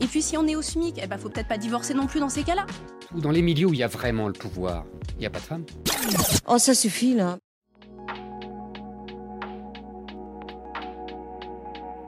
Et puis si on est au SMIC, eh ben faut peut-être pas divorcer non plus dans ces cas-là. Dans les milieux où il y a vraiment le pouvoir, il n'y a pas de femmes. Oh, ça suffit là.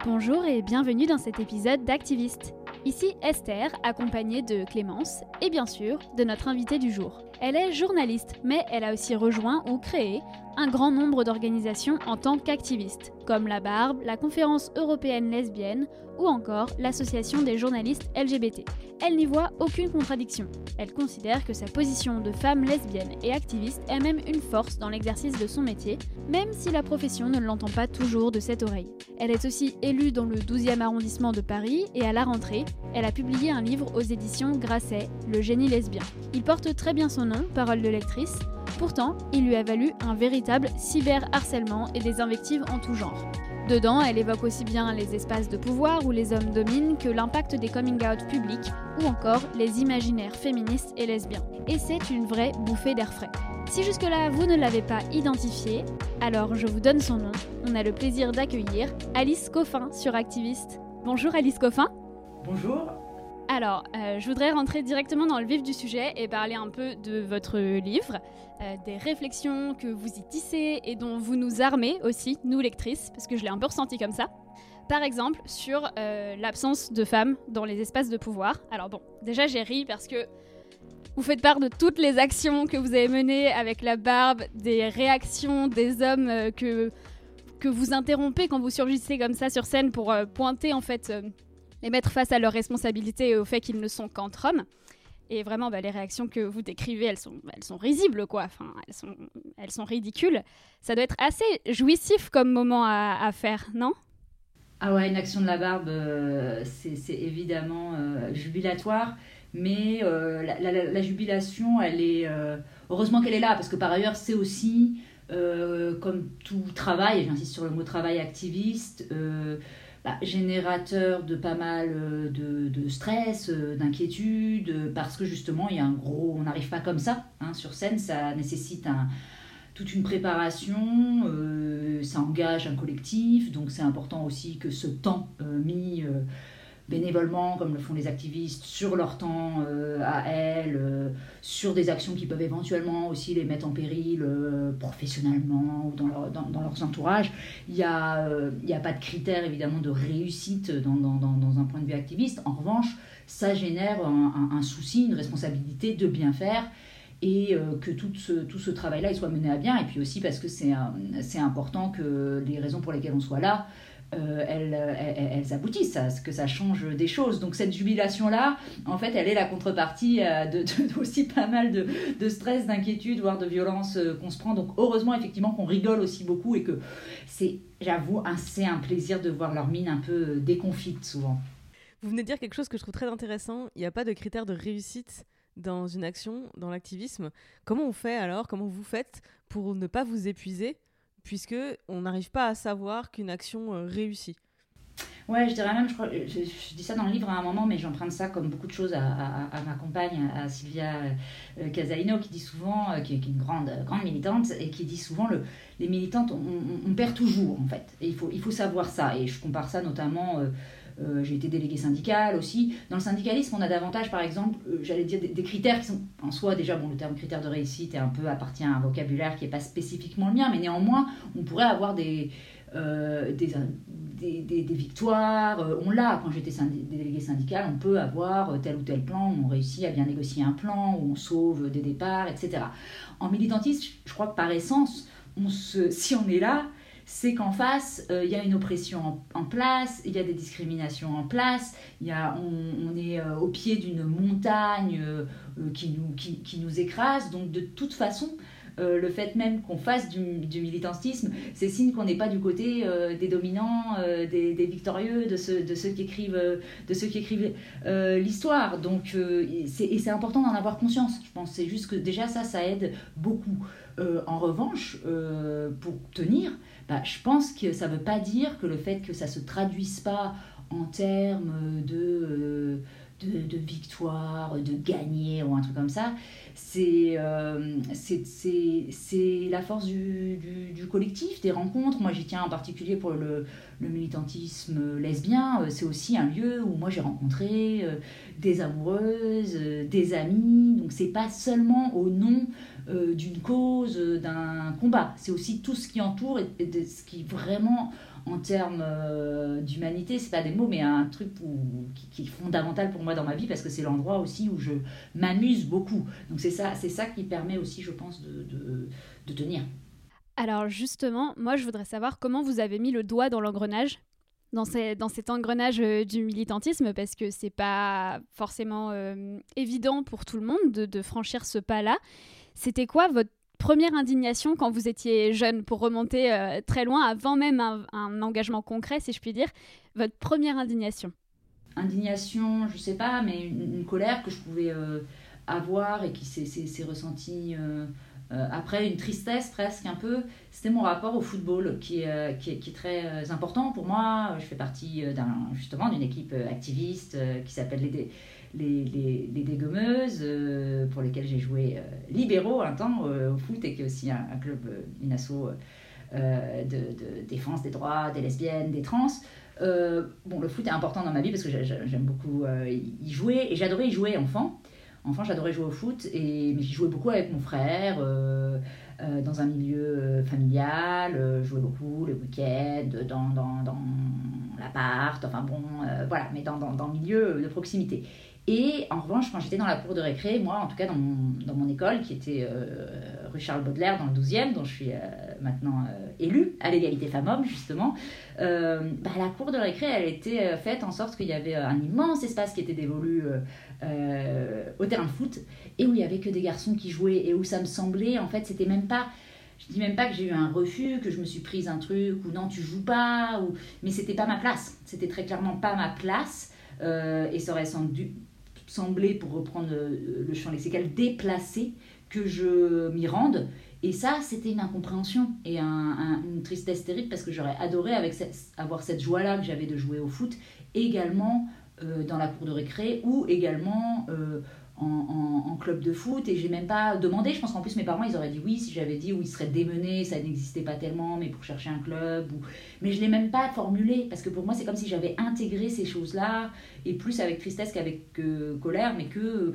Bonjour et bienvenue dans cet épisode d'Activiste. Ici Esther, accompagnée de Clémence et bien sûr de notre invitée du jour. Elle est journaliste, mais elle a aussi rejoint ou créé un grand nombre d'organisations en tant qu'activiste, comme la Barbe, la Conférence européenne lesbienne ou encore l'Association des journalistes LGBT. Elle n'y voit aucune contradiction. Elle considère que sa position de femme lesbienne et activiste est même une force dans l'exercice de son métier, même si la profession ne l'entend pas toujours de cette oreille. Elle est aussi élue dans le 12e arrondissement de Paris et à la rentrée, elle a publié un livre aux éditions Grasset, Le génie lesbien. Il porte très bien son nom, Parole de lectrice, Pourtant, il lui a valu un véritable cyberharcèlement et des invectives en tout genre. Dedans, elle évoque aussi bien les espaces de pouvoir où les hommes dominent que l'impact des coming out publics ou encore les imaginaires féministes et lesbiens. Et c'est une vraie bouffée d'air frais. Si jusque-là vous ne l'avez pas identifié, alors je vous donne son nom. On a le plaisir d'accueillir Alice Coffin sur Activiste. Bonjour Alice Coffin. Bonjour. Alors, euh, je voudrais rentrer directement dans le vif du sujet et parler un peu de votre livre, euh, des réflexions que vous y tissez et dont vous nous armez aussi, nous lectrices, parce que je l'ai un peu ressenti comme ça. Par exemple, sur euh, l'absence de femmes dans les espaces de pouvoir. Alors bon, déjà j'ai ri parce que vous faites part de toutes les actions que vous avez menées avec la barbe, des réactions des hommes que, que vous interrompez quand vous surgissez comme ça sur scène pour pointer en fait les mettre face à leurs responsabilités et au fait qu'ils ne sont qu'entre hommes. Et vraiment, bah, les réactions que vous décrivez, elles sont, risibles, quoi. Enfin, elles sont, ridicules. Ça doit être assez jouissif comme moment à, faire, non? Ah ouais, une action de la barbe, euh, c'est évidemment euh, jubilatoire. Mais euh, la, jubilation, elle est... heureusement qu'elle est là, parce que par ailleurs, c'est aussi, comme tout travail, et j'insiste sur le mot travail activiste, bah, générateur de pas mal euh, de, stress, euh, d'inquiétude, parce que justement, il y a un gros. On n'arrive pas comme ça hein, sur scène, ça nécessite toute une préparation, euh, ça engage un collectif, donc c'est important aussi que ce temps mis bénévolement, comme le font les activistes, sur leur temps euh, à elles, euh, sur des actions qui peuvent éventuellement aussi les mettre en péril euh, professionnellement ou dans, leur, dans, leurs entourages. Il n'y a, il a pas de critère évidemment de réussite dans, dans, dans, un point de vue activiste. En revanche, ça génère un, un, souci, une responsabilité de bien faire et que tout ce, tout ce travail-là soit mené à bien. Et puis aussi parce que c'est important que les raisons pour lesquelles on soit là euh, elles, elles, aboutissent à ce que ça change des choses. Donc cette jubilation-là, en fait, elle est la contrepartie euh, de, aussi pas mal de, stress, d'inquiétude, voire de violence euh, qu'on se prend. Donc heureusement, effectivement, qu'on rigole aussi beaucoup et que c'est, j'avoue, c'est un plaisir de voir leur mine un peu déconfite souvent. Vous venez de dire quelque chose que je trouve très intéressant. Il n'y a pas de critère de réussite dans une action, dans l'activisme. Comment on fait alors? Comment vous faites pour ne pas vous épuiser? Puisque on n'arrive pas à savoir qu'une action euh, réussit. Ouais, je dirais même, je, crois, je, dis ça dans le livre à un moment, mais j'emprunte ça comme beaucoup de choses à, ma compagne, à Sylvia euh, Casalino, qui dit souvent, euh, qui, est une grande, grande militante, et qui dit souvent, le, les militantes, on, perd toujours, en fait. Il faut, il faut savoir ça. Et je compare ça notamment... Euh, j'ai été déléguée syndicale aussi. Dans le syndicalisme, on a davantage, par exemple, euh, j'allais dire, des, critères qui sont en soi, déjà, bon, le terme critère de réussite est un peu appartient à un vocabulaire qui n'est pas spécifiquement le mien, mais néanmoins, on pourrait avoir des, euh, des, des, victoires. on l'a quand j'étais délégué syndical, on peut avoir tel ou tel plan, on réussit à bien négocier un plan, où on sauve des départs, etc. En militantisme, je crois que par essence, si on est là, c'est qu'en face, il y a une oppression en, place, il y a des discriminations en place, y a, on, est au pied d'une montagne qui, nous, qui, qui, nous écrase. Donc de toute façon, euh, le fait même qu'on fasse du, militantisme, c'est signe qu'on n'est pas du côté euh, des dominants, euh, des, victorieux, de ceux, de ceux qui écrivent, de ceux qui écrivent l'histoire. Donc, et c'est important d'en avoir conscience. Je pense c'est juste que déjà ça, ça aide beaucoup. en revanche, pour tenir, bah, je pense que ça ne veut pas dire que le fait que ça se traduise pas en termes de de, victoire, de gagner ou un truc comme ça. C'est euh, la force du, du, collectif, des rencontres. Moi, j'y tiens en particulier pour le, le militantisme lesbien. Euh, c'est aussi un lieu où moi j'ai rencontré euh, des amoureuses, des amis. Donc, c'est pas seulement au nom d'une cause, d'un combat. C'est aussi tout ce qui entoure et, de ce qui vraiment en termes euh, d'humanité, c'est pas des mots, mais un truc qui, est fondamental pour moi dans ma vie parce que c'est l'endroit aussi où je m'amuse beaucoup. Donc c'est ça, c'est ça qui permet aussi, je pense, de, tenir. Alors justement, moi je voudrais savoir comment vous avez mis le doigt dans l'engrenage dans, dans, cet engrenage euh, du militantisme parce que c'est pas forcément euh, évident pour tout le monde de, de franchir ce pas-là. C'était quoi votre première indignation quand vous étiez jeune, pour remonter euh, très loin, avant même un, engagement concret, si je puis dire, votre première indignation? Indignation, je sais pas, mais une, colère que je pouvais euh, avoir et qui s'est ressentie euh, après, une tristesse presque un peu, c'était mon rapport au football qui est, qui est, très important pour moi. Je fais partie justement d'une équipe activiste qui s'appelle les les, les, les dégommeuses, euh, pour lesquelles j'ai joué euh, libéraux un temps euh, au foot, et qui est aussi un, club, une asso de, de, défense des droits des lesbiennes, des trans. bon, le foot est important dans ma vie parce que j'aime beaucoup y jouer, et j'adorais y jouer enfant. Enfant, j'adorais jouer au foot, et, mais j'y jouais beaucoup avec mon frère. dans un milieu familial, je jouais beaucoup le week-end, dans, dans, dans l'appart, enfin bon, voilà, mais dans, dans, dans, le milieu de proximité. Et en revanche, quand j'étais dans la cour de récré, moi, en tout cas dans mon, école, qui était euh, rue Charles Baudelaire, dans le 12e, dont je suis euh, maintenant euh, élue, à l'égalité femmes-hommes, justement, bah, la cour de récré, elle était faite en sorte qu'il y avait un immense espace qui était dévolu au terrain de foot, et où il n'y avait que des garçons qui jouaient, et où ça me semblait, en fait, c'était même pas je dis même pas que j'ai eu un refus, que je me suis prise un truc, ou non, tu joues pas, ou... mais c'était pas ma place. C'était très clairement pas ma place. et ça aurait sans, dû, semblait, pour reprendre le champ lexical, déplacé que je m'y rende. Et ça, c'était une incompréhension et une tristesse terrible parce que j'aurais adoré avec avoir cette joie-là que j'avais de jouer au foot également euh, dans la cour de récré ou également euh, en, club de foot et j'ai même pas demandé. Je pense qu'en plus mes parents ils auraient dit oui si j'avais dit où ils seraient démenés, ça n'existait pas tellement, mais pour chercher un club. Ou... Mais je l'ai même pas formulé parce que pour moi c'est comme si j'avais intégré ces choses-là et plus avec tristesse qu'avec colère, mais que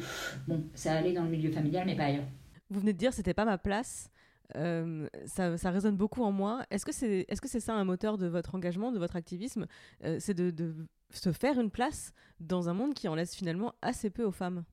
bon ça allait dans le milieu familial mais pas ailleurs. Vous venez de dire c'était pas ma place. Euh, ça, ça, résonne beaucoup en moi. Est-ce que c'est est -ce c'est ça un moteur de votre engagement, de votre activisme? Euh, C'est de, de, se faire une place dans un monde qui en laisse finalement assez peu aux femmes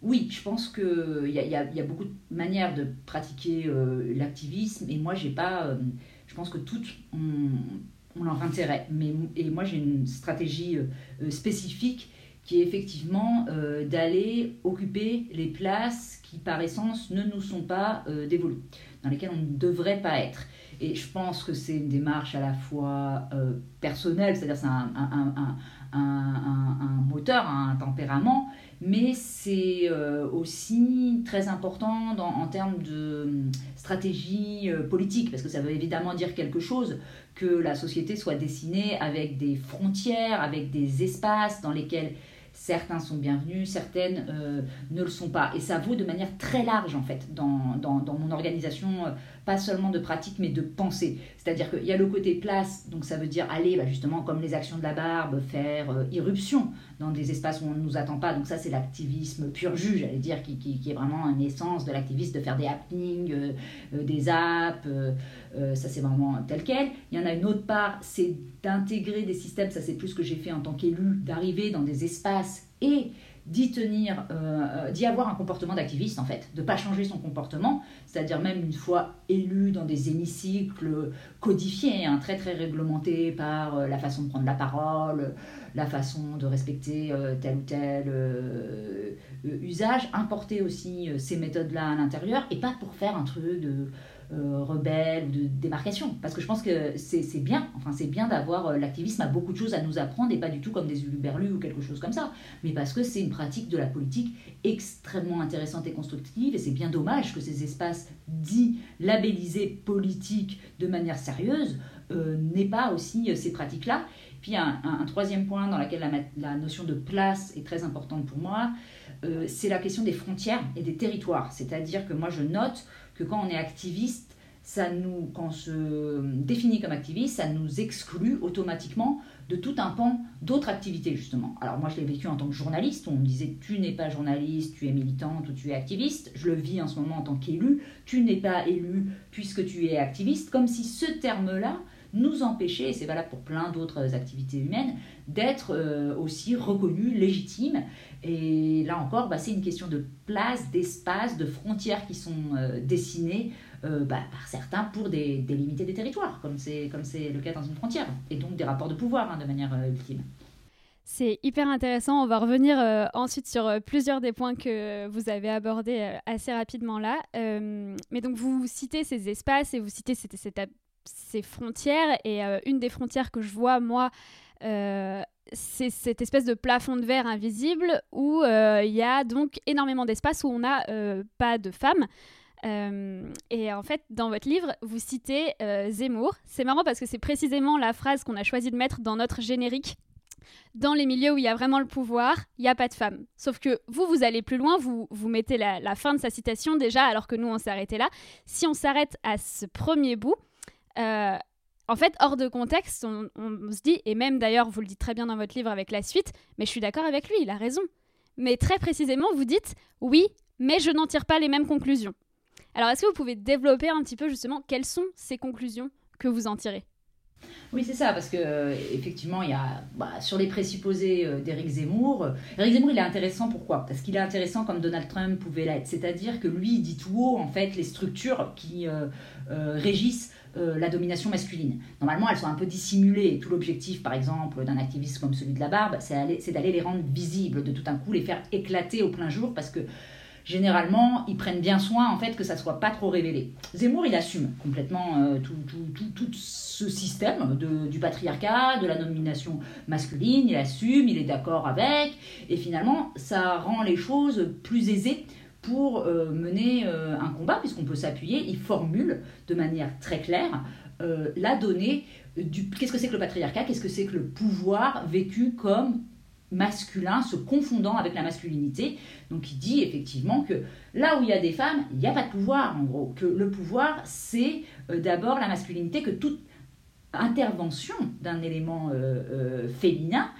oui, je pense qu'il y a, y, beaucoup de manières de pratiquer euh, l'activisme et moi, j'ai pas. Euh, je pense que toutes ont, leur intérêt. Mais, et moi, j'ai une stratégie euh, spécifique qui est effectivement d'aller occuper les places qui, par essence, ne nous sont pas dévolues, dans lesquelles on ne devrait pas être. Et je pense que c'est une démarche à la fois personnelle, c'est-à-dire c'est un, moteur, un tempérament, mais c'est euh, aussi très important en termes de hum, stratégie euh, politique, parce que ça veut évidemment dire quelque chose que la société soit dessinée avec des frontières, avec des espaces dans lesquels certains sont bienvenus, certaines euh, ne le sont pas. Et ça vaut de manière très large, en fait, dans, dans, dans mon organisation pas seulement de pratique, mais de pensée. C'est-à-dire qu'il y a le côté place, donc ça veut dire aller bah, justement comme les actions de la barbe, faire euh, irruption dans des espaces où on ne nous attend pas. Donc ça c'est l'activisme pur jus, j'allais dire, qui, qui, est vraiment un essence de l'activiste, de faire des happenings, euh, euh, des apps, ça c'est vraiment tel quel. Il y en a une autre part, c'est d'intégrer des systèmes, ça c'est plus ce que j'ai fait en tant qu'élu, d'arriver dans des espaces et d'y tenir, euh, euh, d'y avoir un comportement d'activiste en fait, de pas changer son comportement, c'est-à-dire même une fois élu dans des hémicycles codifiés, hein, très très réglementés par euh, la façon de prendre la parole, la façon de respecter tel ou tel usage, importer aussi ces méthodes-là à l'intérieur et pas pour faire un truc de euh, rebelle ou de démarcation. Parce que je pense que c'est bien, enfin c'est bien d'avoir euh, l'activisme a beaucoup de choses à nous apprendre et pas du tout comme des uluberlus ou quelque chose comme ça, mais parce que c'est une pratique de la politique extrêmement intéressante et constructive et c'est bien dommage que ces espaces dits labellisés politiques de manière sérieuse euh, n'aient pas aussi ces pratiques-là. Puis un, un, troisième point dans lequel la, la, notion de place est très importante pour moi, c'est la question des frontières et des territoires. C'est-à-dire que moi je note que quand on est activiste, ça nous, quand on se définit comme activiste, ça nous exclut automatiquement de tout un pan d'autres activités, justement. Alors moi, je l'ai vécu en tant que journaliste, on me disait, tu n'es pas journaliste, tu es militante ou tu es activiste. Je le vis en ce moment en tant qu'élu, tu n'es pas élu puisque tu es activiste, comme si ce terme-là nous empêchait, et c'est valable pour plein d'autres activités humaines, d'être euh, aussi reconnus, légitimes. Et là encore, bah, c'est une question de place, d'espace, de frontières qui sont euh, dessinées euh, bah, par certains pour délimiter des territoires, comme c'est le cas dans une frontière, et donc des rapports de pouvoir hein, de manière ultime. C'est hyper intéressant. On va revenir ensuite sur plusieurs des points que vous avez abordés assez rapidement là. mais donc vous citez ces espaces et vous citez cette, ces frontières. Et une des frontières que je vois, moi, c'est cette espèce de plafond de verre invisible où euh, il y a donc énormément d'espace où on n'a euh, pas de femmes. Euh, et en fait, dans votre livre, vous citez Zemmour. C'est marrant parce que c'est précisément la phrase qu'on a choisi de mettre dans notre générique. Dans les milieux où il y a vraiment le pouvoir, il n'y a pas de femmes. Sauf que vous, vous allez plus loin, vous, vous mettez la, la fin de sa citation déjà, alors que nous, on s'est arrêté là. Si on s'arrête à ce premier bout, en fait, hors de contexte, on, se dit, et même d'ailleurs, vous le dites très bien dans votre livre avec la suite, mais je suis d'accord avec lui, il a raison. Mais très précisément, vous dites, oui, mais je n'en tire pas les mêmes conclusions. Alors, est-ce que vous pouvez développer un petit peu justement quelles sont ces conclusions que vous en tirez? Oui, c'est ça, parce que euh, effectivement, il y a bah, sur les présupposés euh, d'Éric Zemmour. Éric Zemmour, il est intéressant pourquoi? Parce qu'il est intéressant comme Donald Trump pouvait l'être, c'est-à-dire que lui il dit tout haut en fait les structures qui euh, régissent euh, la domination masculine. Normalement, elles sont un peu dissimulées. Tout l'objectif, par exemple, d'un activiste comme celui de la barbe, c'est d'aller les rendre visibles, de tout un coup les faire éclater au plein jour, parce que généralement, ils prennent bien soin en fait que ça soit pas trop révélé. Zemmour, il assume complètement euh, tout, tout, tout, ce système de, du patriarcat, de la nomination masculine, il assume, il est d'accord avec, et finalement, ça rend les choses plus aisées pour euh, mener euh, un combat, puisqu'on peut s'appuyer, il formule de manière très claire euh, la donnée du qu'est-ce que c'est que le patriarcat, qu'est-ce que c'est que le pouvoir vécu comme masculin se confondant avec la masculinité. Donc il dit effectivement que là où il y a des femmes, il n'y a pas de pouvoir en gros, que le pouvoir c'est d'abord la masculinité, que toute intervention d'un élément féminin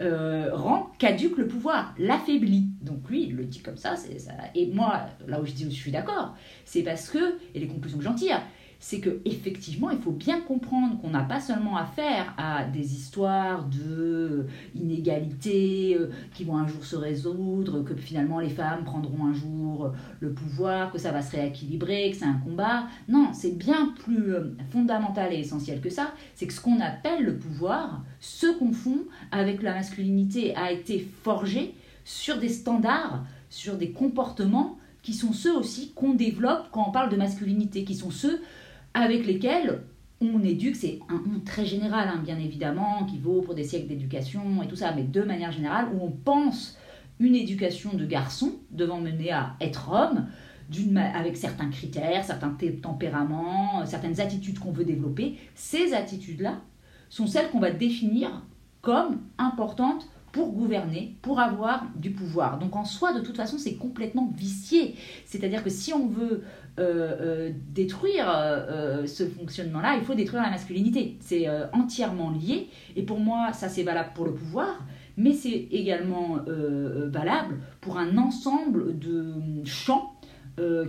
euh, rend caduque le pouvoir, l'affaiblit. Donc lui, il le dit comme ça, ça. Et moi, là où je dis je suis d'accord, c'est parce que, et les conclusions que j'en tire, c'est que effectivement, il faut bien comprendre qu'on n'a pas seulement affaire à des histoires de inégalités euh, qui vont un jour se résoudre, que finalement les femmes prendront un jour le pouvoir, que ça va se rééquilibrer, que c'est un combat. Non, c'est bien plus euh, fondamental et essentiel que ça. C'est que ce qu'on appelle le pouvoir se confond avec la masculinité, a été forgé sur des standards, sur des comportements qui sont ceux aussi qu'on développe quand on parle de masculinité, qui sont ceux avec lesquels on éduque, c'est un très général, hein, bien évidemment, qui vaut pour des siècles d'éducation et tout ça, mais de manière générale, où on pense une éducation de garçon devant mener à être homme, avec certains critères, certains tempéraments, certaines attitudes qu'on veut développer, ces attitudes-là sont celles qu'on va définir comme importantes pour gouverner, pour avoir du pouvoir. Donc en soi, de toute façon, c'est complètement vicié. C'est-à-dire que si on veut euh, euh, détruire euh, ce fonctionnement-là, il faut détruire la masculinité. C'est entièrement lié. Et pour moi, ça c'est valable pour le pouvoir, mais c'est également valable pour un ensemble de champs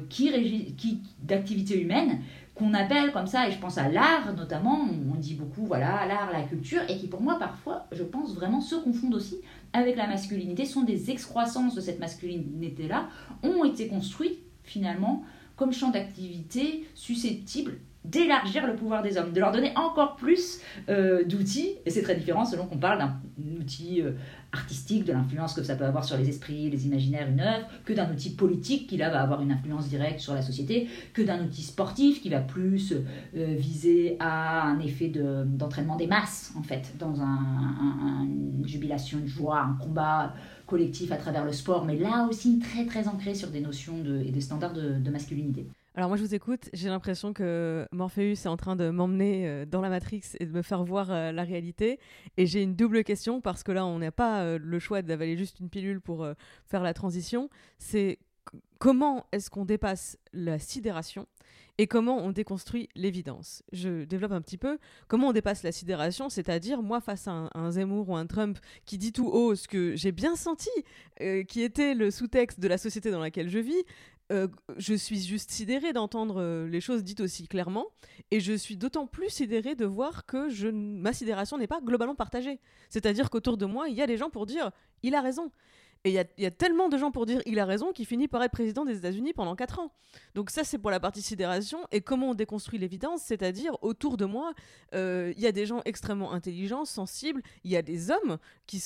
qui, qui d'activités humaines qu'on appelle comme ça, et je pense à l'art notamment, on dit beaucoup, voilà, l'art, la culture, et qui pour moi parfois, je pense vraiment se confondent aussi avec la masculinité, sont des excroissances de cette masculinité-là, ont été construites finalement comme champ d'activité susceptible d'élargir le pouvoir des hommes, de leur donner encore plus euh, d'outils, et c'est très différent selon qu'on parle d'un outil euh, artistique, de l'influence que ça peut avoir sur les esprits, les imaginaires, une œuvre, que d'un outil politique qui là va avoir une influence directe sur la société, que d'un outil sportif qui va plus euh, viser à un effet d'entraînement des masses, en fait, dans un, une jubilation, une joie, un combat collectif à travers le sport, mais là aussi très très ancré sur des notions et des standards de masculinité. Alors moi je vous écoute, j'ai l'impression que Morpheus est en train de m'emmener euh, dans la Matrix et de me faire voir euh, la réalité. Et j'ai une double question parce que là on n'a pas euh, le choix d'avaler juste une pilule pour faire la transition. C'est comment est-ce qu'on dépasse la sidération et comment on déconstruit l'évidence? Je développe un petit peu. Comment on dépasse la sidération, c'est-à-dire moi face à un, Zemmour ou un Trump qui dit tout haut ce que j'ai bien senti, qui était le sous-texte de la société dans laquelle je vis, euh, je suis juste sidérée d'entendre euh, les choses dites aussi clairement, et je suis d'autant plus sidérée de voir que ma sidération n'est pas globalement partagée. C'est-à-dire qu'autour de moi, il y a des gens pour dire il a raison. Et il y, a tellement de gens pour dire il a raison qu'il finit par être président des États-Unis pendant 4 ans. Donc ça c'est pour la partie sidération. Et comment on déconstruit l'évidence C'est-à-dire autour de moi, euh, il y a des gens extrêmement intelligents, sensibles, il y a des hommes qui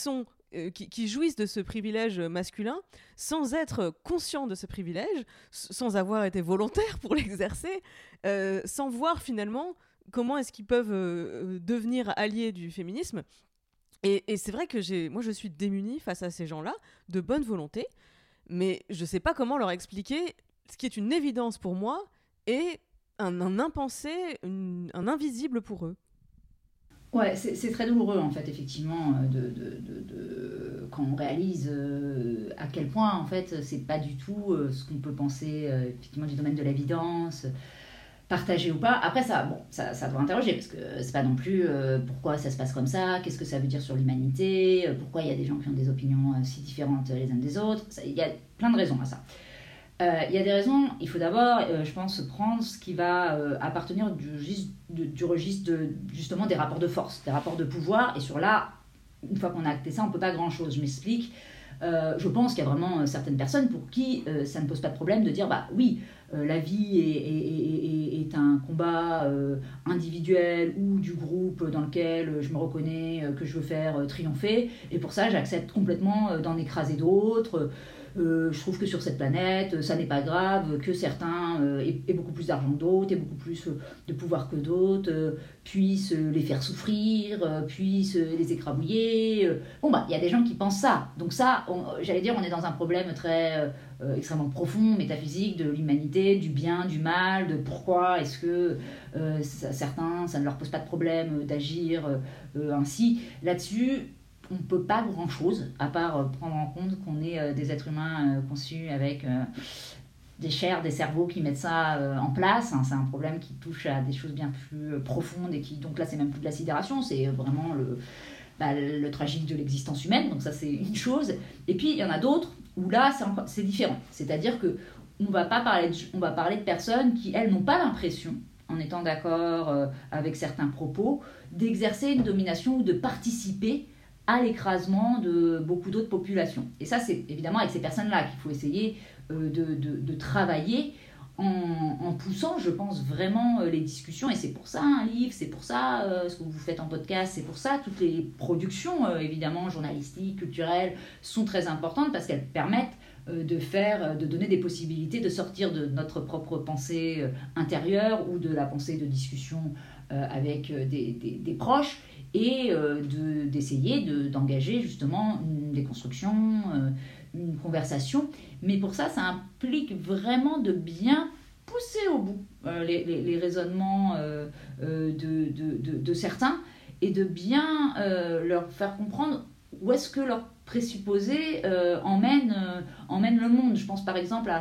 euh, jouissent de ce privilège masculin sans être conscients de ce privilège, sans avoir été volontaires pour l'exercer, euh, sans voir finalement comment est-ce qu'ils peuvent devenir alliés du féminisme. Et, c'est vrai que moi je suis démunie face à ces gens-là, de bonne volonté, mais je ne sais pas comment leur expliquer ce qui est une évidence pour moi et un, impensé, un invisible pour eux. Ouais, c'est très douloureux en fait, effectivement, euh, de, de, de, quand on réalise euh, à quel point en fait c'est pas du tout euh, ce qu'on peut penser effectivement du domaine de l'évidence, partagé ou pas. Après ça, bon, ça, ça doit interroger parce que c'est pas non plus pourquoi ça se passe comme ça, qu'est-ce que ça veut dire sur l'humanité, pourquoi il y a des gens qui ont des opinions si différentes les uns des autres. Il y a plein de raisons à ça. Euh, il y a des raisons. Il faut d'abord, euh, je pense, prendre ce qui va euh, appartenir du, du registre de, justement des rapports de force, des rapports de pouvoir. Et sur là, une fois qu'on a acté ça, on peut pas grand-chose. Je m'explique. je pense qu'il y a vraiment certaines personnes pour qui ça ne pose pas de problème de dire bah oui, la vie est, un combat individuel ou du groupe dans lequel je me reconnais, que je veux faire triompher, et pour ça j'accepte complètement d'en écraser d'autres. Euh, je trouve que sur cette planète, ça n'est pas grave que certains euh, aient, beaucoup plus d'argent que d'autres, aient beaucoup plus euh, de pouvoir que d'autres, puissent les faire souffrir, puissent les écrabouiller. Bon, bah, il y a des gens qui pensent ça. Donc ça, j'allais dire, on est dans un problème très extrêmement profond, métaphysique, de l'humanité, du bien, du mal, de pourquoi est-ce que certains, ça ne leur pose pas de problème d'agir ainsi. Là-dessus, on ne peut pas grand-chose, à part euh, prendre en compte qu'on est euh, des êtres humains euh, conçus avec des chairs, des cerveaux qui mettent ça en place. Hein. c'est un problème qui touche à des choses bien plus profondes et qui, donc là, c'est même plus de la sidération, c'est vraiment le, bah, le tragique de l'existence humaine. Donc ça, c'est une chose. Et puis, il y en a d'autres où là, c'est différent. C'est-à-dire que on va pas parler de, personnes qui, elles, n'ont pas l'impression, en étant d'accord avec certains propos, d'exercer une domination ou de participer à l'écrasement de beaucoup d'autres populations. Et ça, c'est évidemment avec ces personnes-là qu'il faut essayer euh, de, travailler en, poussant, je pense, vraiment euh, les discussions. Et c'est pour ça un livre, c'est pour ça euh, ce que vous faites en podcast, c'est pour ça toutes les productions, évidemment, journalistiques, culturelles, sont très importantes parce qu'elles permettent de faire, de donner des possibilités de sortir de notre propre pensée intérieure ou de la pensée de discussion avec des, des, des proches et euh, d'essayer d'engager justement une déconstruction, euh, une conversation. Mais pour ça, ça implique vraiment de bien pousser au bout euh, les, raisonnements de, de, de, certains et de bien leur faire comprendre où est-ce que leur euh, euh, emmènent le monde. Je pense par exemple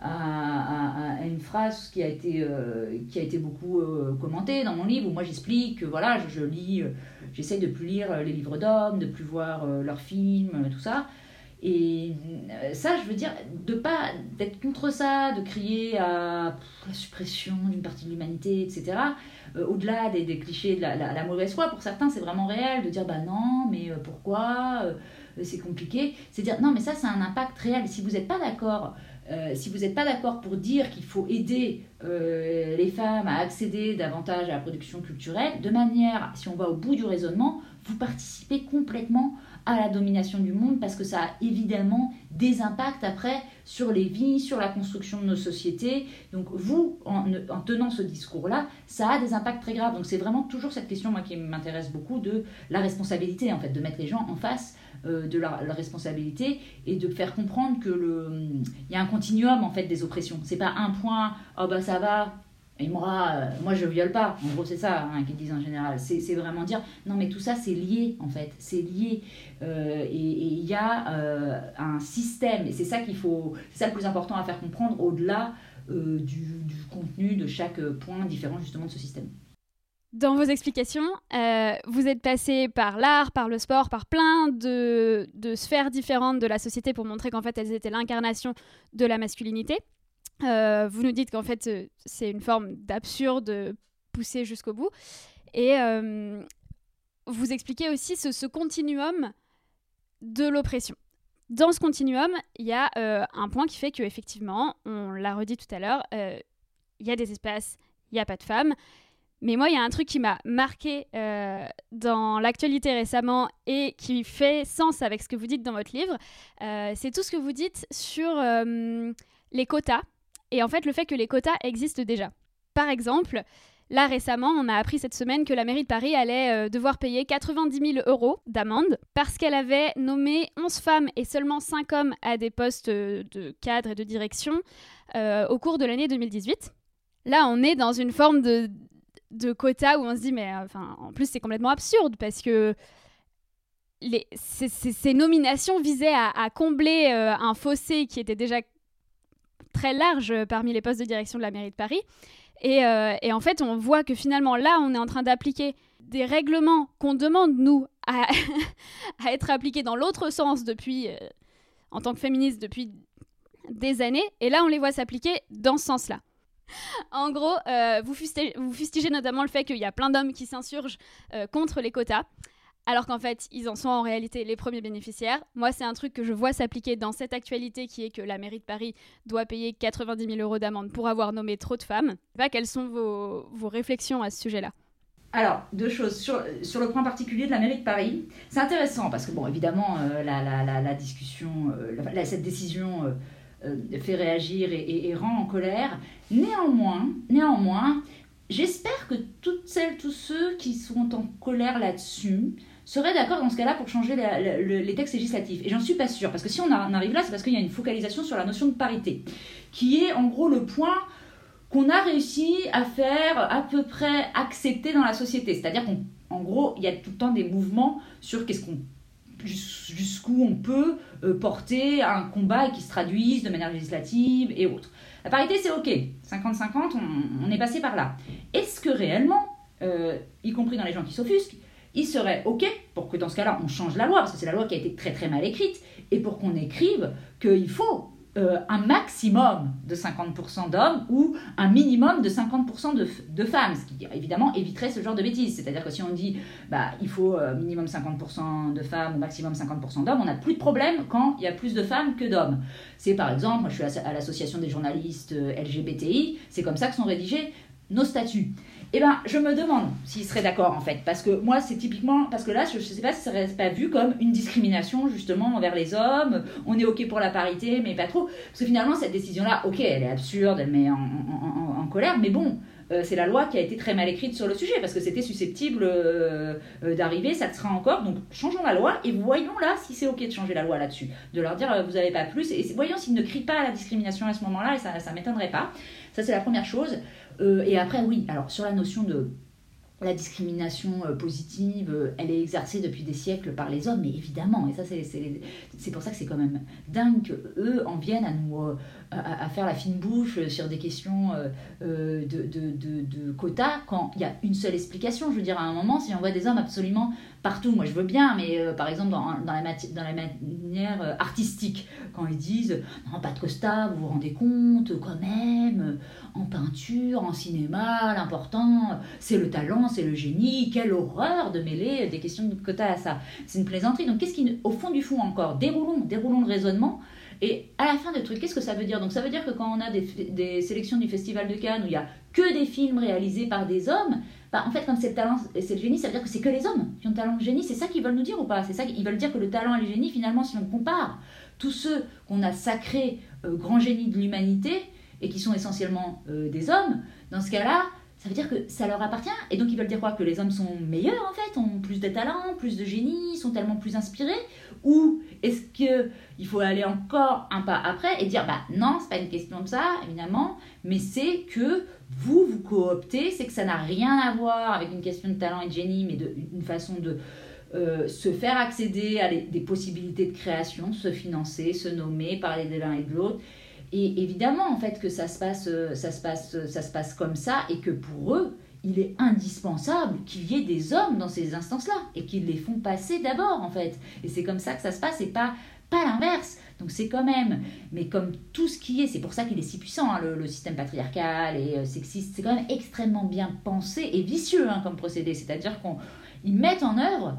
à, une phrase qui a été, euh, qui a été beaucoup commentée dans mon livre où moi j'explique que voilà, je, je lis, j'essaye de plus lire les livres d'hommes, de plus voir leurs films, tout ça. Et ça, je veux dire, de pas d'être contre ça, de crier à la suppression d'une partie de l'humanité, etc. Au-delà des, des, clichés de la, la, mauvaise foi, pour certains, c'est vraiment réel de dire bah non, mais pourquoi c'est compliqué. C'est dire non, mais ça, c'est un impact réel. Si vous n'êtes pas d'accord, euh, si vous n'êtes pas d'accord pour dire qu'il faut aider euh, les femmes à accéder davantage à la production culturelle, de manière, si on va au bout du raisonnement, vous participez complètement à la domination du monde parce que ça a évidemment des impacts après sur les vies, sur la construction de nos sociétés. Donc vous, en, en tenant ce discours-là, ça a des impacts très graves. Donc c'est vraiment toujours cette question, moi, qui m'intéresse beaucoup, de la responsabilité, en fait, de mettre les gens en face euh, de la, responsabilité et de faire comprendre que le il y a un continuum en fait des oppressions c'est pas un point oh bah ça va et moi euh, moi je viole pas. En gros c'est ça hein, qu'ils disent en général. C'est vraiment dire non mais tout ça c'est lié en fait. C'est lié. Euh, et il y a un système. Et c'est ça qu'il faut c'est ça le plus important à faire comprendre au-delà du, du contenu de chaque point différent justement de ce système. Dans vos explications, euh, vous êtes passé par l'art, par le sport, par plein de, sphères différentes de la société pour montrer qu'en fait elles étaient l'incarnation de la masculinité. Euh, vous nous dites qu'en fait euh, c'est une forme d'absurde poussée jusqu'au bout. Et vous expliquez aussi ce, continuum de l'oppression. Dans ce continuum, il y a un point qui fait qu'effectivement, on l'a redit tout à l'heure, il y a des espaces, il n'y a pas de femmes. Mais moi, il y a un truc qui m'a marqué euh, dans l'actualité récemment et qui fait sens avec ce que vous dites dans votre livre. Euh, c'est tout ce que vous dites sur euh, les quotas et en fait le fait que les quotas existent déjà. Par exemple, là récemment, on a appris cette semaine que la mairie de Paris allait devoir payer 90 000 euros d'amende parce qu'elle avait nommé 11 femmes et seulement 5 hommes à des postes de cadre et de direction au cours de l'année 2018. Là, on est dans une forme de quotas où on se dit, mais enfin, en plus, c'est complètement absurde parce que ces, nominations visaient à, combler euh, un fossé qui était déjà très large parmi les postes de direction de la mairie de Paris. Et, euh, et en fait, on voit que finalement, là, on est en train d'appliquer des règlements qu'on demande, nous, à, être appliqués dans l'autre sens depuis, euh, en tant que féministe, depuis des années. Et là, on les voit s'appliquer dans ce sens-là. en gros, euh, vous, fustigez, notamment le fait qu'il y a plein d'hommes qui s'insurgent euh, contre les quotas, alors qu'en fait, ils en sont en réalité les premiers bénéficiaires. Moi, c'est un truc que je vois s'appliquer dans cette actualité qui est que la mairie de Paris doit payer 90 000 euros d'amende pour avoir nommé trop de femmes. quelles sont vos, réflexions à ce sujet-là alors, deux choses. Sur, le point particulier de la mairie de Paris, c'est intéressant parce que, bon, évidemment, euh, la, discussion, cette décision euh, fait réagir et, rend en colère. Néanmoins, néanmoins, j'espère que toutes celles, tous ceux qui sont en colère là-dessus seraient d'accord dans ce cas-là pour changer les textes législatifs. Et j'en suis pas sûre, parce que si on, arrive là, c'est parce qu'il y a une focalisation sur la notion de parité, qui est en gros le point qu'on a réussi à faire à peu près accepter dans la société. C'est-à-dire qu'en gros, il y a tout le temps des mouvements sur qu'est-ce qu'on jusqu'où on peut euh, porter un combat et qui se traduise de manière législative et autres. La parité, c'est OK. 50-50, on, est passé par là. Est-ce que réellement, euh, y compris dans les gens qui s'offusquent, il serait OK pour que dans ce cas-là, on change la loi, parce que c'est la loi qui a été très très mal écrite, et pour qu'on écrive qu'il faut euh, un maximum de 50% d'hommes ou un minimum de 50% de, femmes, ce qui évidemment éviterait ce genre de bêtises. C'est-à-dire que si on dit bah, il faut euh, minimum 50% de femmes ou maximum 50% d'hommes, on n'a plus de problème quand il y a plus de femmes que d'hommes. C'est par exemple, moi je suis à l'association des journalistes euh, LGBTI, c'est comme ça que sont rédigés nos statuts. Eh ben, je me demande s'ils seraient d'accord en fait, parce que moi c'est typiquement, parce que là je ne sais pas si ça serait pas vu comme une discrimination justement envers les hommes, on est ok pour la parité mais pas trop, parce que finalement cette décision-là, ok elle est absurde, elle met en, colère, mais bon, euh, c'est la loi qui a été très mal écrite sur le sujet parce que c'était susceptible euh, euh, d'arriver, ça sera encore. Donc changeons la loi et voyons là si c'est ok de changer la loi là-dessus, de leur dire vous n'avez pas plus et voyons s'ils ne crient pas à la discrimination à ce moment-là et ça, ça m'étonnerait pas. Ça c'est la première chose. Euh, et après, oui, alors sur la notion de, la discrimination euh, positive, euh, elle est exercée depuis des siècles par les hommes, mais évidemment, et ça c'est pour ça que c'est quand même dingue qu'eux en viennent à nous euh, à, faire la fine bouche sur des questions de, de, de, quotas quand il y a une seule explication. Je veux dire, à un moment, si on voit des hommes absolument partout, moi je veux bien, mais par exemple dans, dans, la manière artistique, quand ils disent non, pas de costard, vous vous rendez compte, quand même, en peinture, en cinéma, l'important c'est le talent, c'est le génie, quelle horreur de mêler des questions de quota à ça. C'est une plaisanterie. Donc qu'est-ce qui, au fond du fond encore, déroulons, déroulons le raisonnement. Et à la fin du truc, qu'est-ce que ça veut dire? Donc ça veut dire que quand on a des, sélections du Festival de Cannes où il y a que des films réalisés par des hommes, bah, en fait comme c'est le talent et c'est le génie, ça veut dire que c'est que les hommes qui ont le talent le génie. C'est ça qu'ils veulent nous dire ou pas? C'est ça qu'ils veulent dire que le talent et le génie, finalement, si on compare tous ceux qu'on a sacrés euh, grands génies de l'humanité et qui sont essentiellement euh, des hommes, dans ce cas-là, ça veut dire que ça leur appartient. Et donc ils veulent dire quoi? Que les hommes sont meilleurs en fait, ont plus de talent, plus de génie, sont tellement plus inspirés? Ou est-ce qu'il faut aller encore un pas après et dire bah non, c'est pas une question de ça, évidemment, mais c'est que vous, vous cooptez, c'est que ça n'a rien à voir avec une question de talent et de génie, mais d'une façon de euh, se faire accéder à des possibilités de création, se financer, se nommer, parler de l'un et de l'autre. Et évidemment, en fait, que ça se passe, euh, ça se passe, ça se passe comme ça, et que pour eux, il est indispensable qu'il y ait des hommes dans ces instances-là, et qu'ils les font passer d'abord, en fait. Et c'est comme ça que ça se passe, et pas, pas l'inverse. Donc c'est quand même, mais comme tout ce qui est, c'est pour ça qu'il est si puissant, hein, le, système patriarcal et euh, sexiste, c'est quand même extrêmement bien pensé et vicieux hein, comme procédé. C'est-à-dire qu'ils mettent en œuvre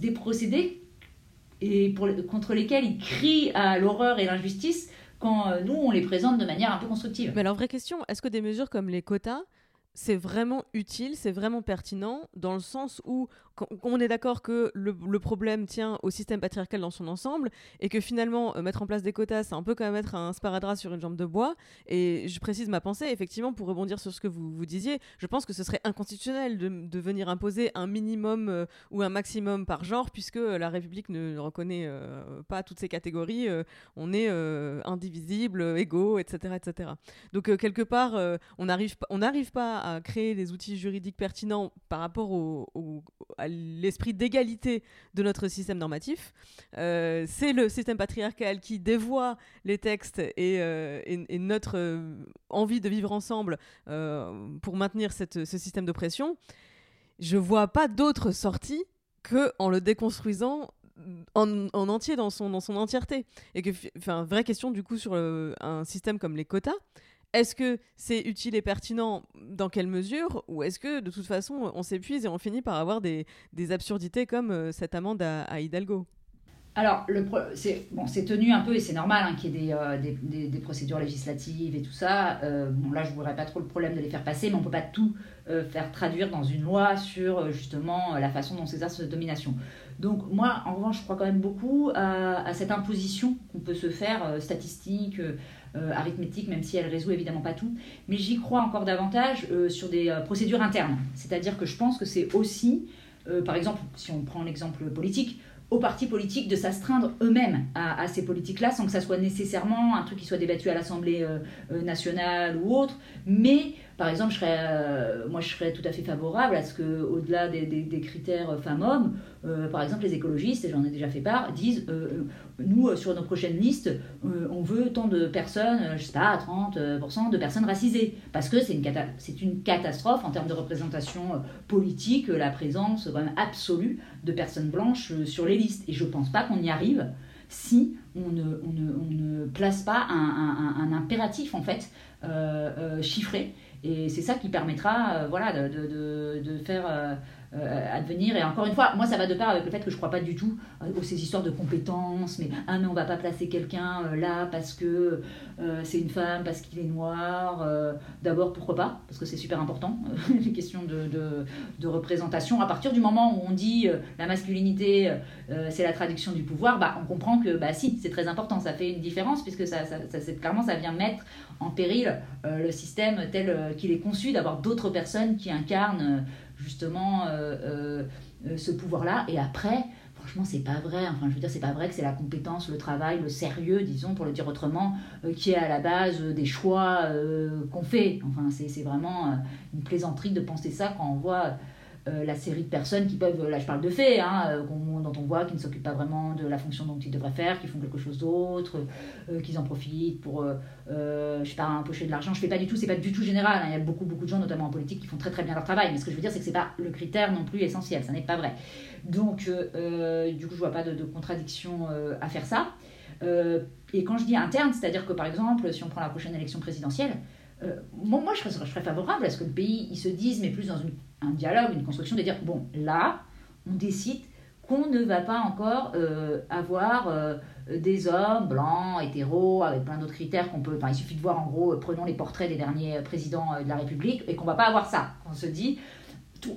des procédés et contre lesquels ils crient à l'horreur et l'injustice quand euh, nous, on les présente de manière un peu constructive. Mais alors, vraie question, est-ce que des mesures comme les quotas, c'est vraiment utile, c'est vraiment pertinent, dans le sens où on est d'accord que le, problème tient au système patriarcal dans son ensemble et que finalement euh, mettre en place des quotas c'est un peu comme mettre un sparadrap sur une jambe de bois et je précise ma pensée effectivement pour rebondir sur ce que vous, disiez je pense que ce serait inconstitutionnel de, venir imposer un minimum euh, ou un maximum par genre puisque la République ne, reconnaît euh, pas toutes ces catégories on est indivisible égaux etc etc donc quelque part on n'arrive pas à créer des outils juridiques pertinents par rapport au, au l'esprit d'égalité de notre système normatif. Euh, c'est le système patriarcal qui dévoie les textes et, euh, notre euh, envie de vivre ensemble pour maintenir cette, ce système d'oppression. Je vois pas d'autre sortie que en le déconstruisant en, entier dans son, dans son entièreté. Et que, enfin, vraie question du coup sur un système comme les quotas. Est-ce que c'est utile et pertinent dans quelle mesure Ou est-ce que de toute façon on s'épuise et on finit par avoir des, absurdités comme euh, cette amende à, Hidalgo? Alors, c'est bon, tenu un peu et c'est normal hein, qu'il y ait euh, des, procédures législatives et tout ça. Euh, bon, là, je ne voudrais pas trop le problème de les faire passer, mais on ne peut pas tout faire traduire dans une loi sur justement la façon dont s'exerce cette domination. Donc, moi, en revanche, je crois quand même beaucoup à, cette imposition qu'on peut se faire, statistique arithmétique, même si elle résout évidemment pas tout. Mais j'y crois encore davantage euh, sur des euh, procédures internes. C'est-à-dire que je pense que c'est aussi, par exemple, si on prend l'exemple politique, aux partis politiques de s'astreindre eux-mêmes à, ces politiques-là sans que ça soit nécessairement un truc qui soit débattu à l'Assemblée nationale ou autre, mais par exemple, je serais, euh, moi, je serais tout à fait favorable à ce que, au-delà des, critères femmes-hommes, euh, par exemple, les écologistes, et j'en ai déjà fait part, disent euh, nous, sur nos prochaines listes, on veut tant de personnes, je sais pas, 30% de personnes racisées, parce que c'est une, catastrophe en termes de représentation politique, la présence absolue de personnes blanches sur les listes. Et je pense pas qu'on y arrive si on ne, place pas un, impératif en fait chiffré et c'est ça qui permettra euh, voilà, de, de, de faire euh, euh, advenir. Et encore une fois, moi, ça va de part avec le fait que je ne crois pas du tout aux ces histoires de compétences, mais ah, mais on va pas placer quelqu'un là parce que c'est une femme, parce qu'il est noir. D'abord, pourquoi pas Parce que c'est super important, les questions de, de, représentation. À partir du moment où on dit la masculinité, c'est la traduction du pouvoir, bah, on comprend que bah, si, c'est très important, ça fait une différence, puisque ça, clairement, ça vient mettre en péril euh, le système tel euh, qu'il est conçu, d'avoir d'autres personnes qui incarnent euh, justement ce pouvoir-là. Et après, franchement, c'est pas vrai. Enfin, je veux dire, c'est pas vrai que c'est la compétence, le travail, le sérieux, disons, pour le dire autrement, euh, qui est à la base euh, des choix euh, qu'on fait. Enfin, c'est vraiment une plaisanterie de penser ça quand on voit euh, la série de personnes qui peuvent, là je parle de faits, hein, euh, dont on voit qu'ils ne s'occupent pas vraiment de la fonction dont ils devraient faire, qui font quelque chose d'autre, euh, qu'ils en profitent pour, je sais pas, empocher de l'argent. Je fais pas du tout, c'est pas du tout général. Hein. Il y a beaucoup, beaucoup de gens, notamment en politique, qui font très très bien leur travail. Mais ce que je veux dire, c'est que c'est pas le critère non plus essentiel. Ça n'est pas vrai. Donc, du coup, je vois pas de, contradiction à faire ça. et quand je dis interne, c'est-à-dire que par exemple, si on prend la prochaine élection présidentielle, moi, moi je, serais, je serais favorable à ce que le pays il se dise, mais plus dans une un dialogue, une construction, de dire, bon, là, on décide qu'on ne va pas encore euh, avoir euh, des hommes blancs, hétéros, avec plein d'autres critères qu'on peut... Enfin, il suffit de voir, en gros, prenons les portraits des derniers présidents euh, de la République, et qu'on va pas avoir ça. On se dit,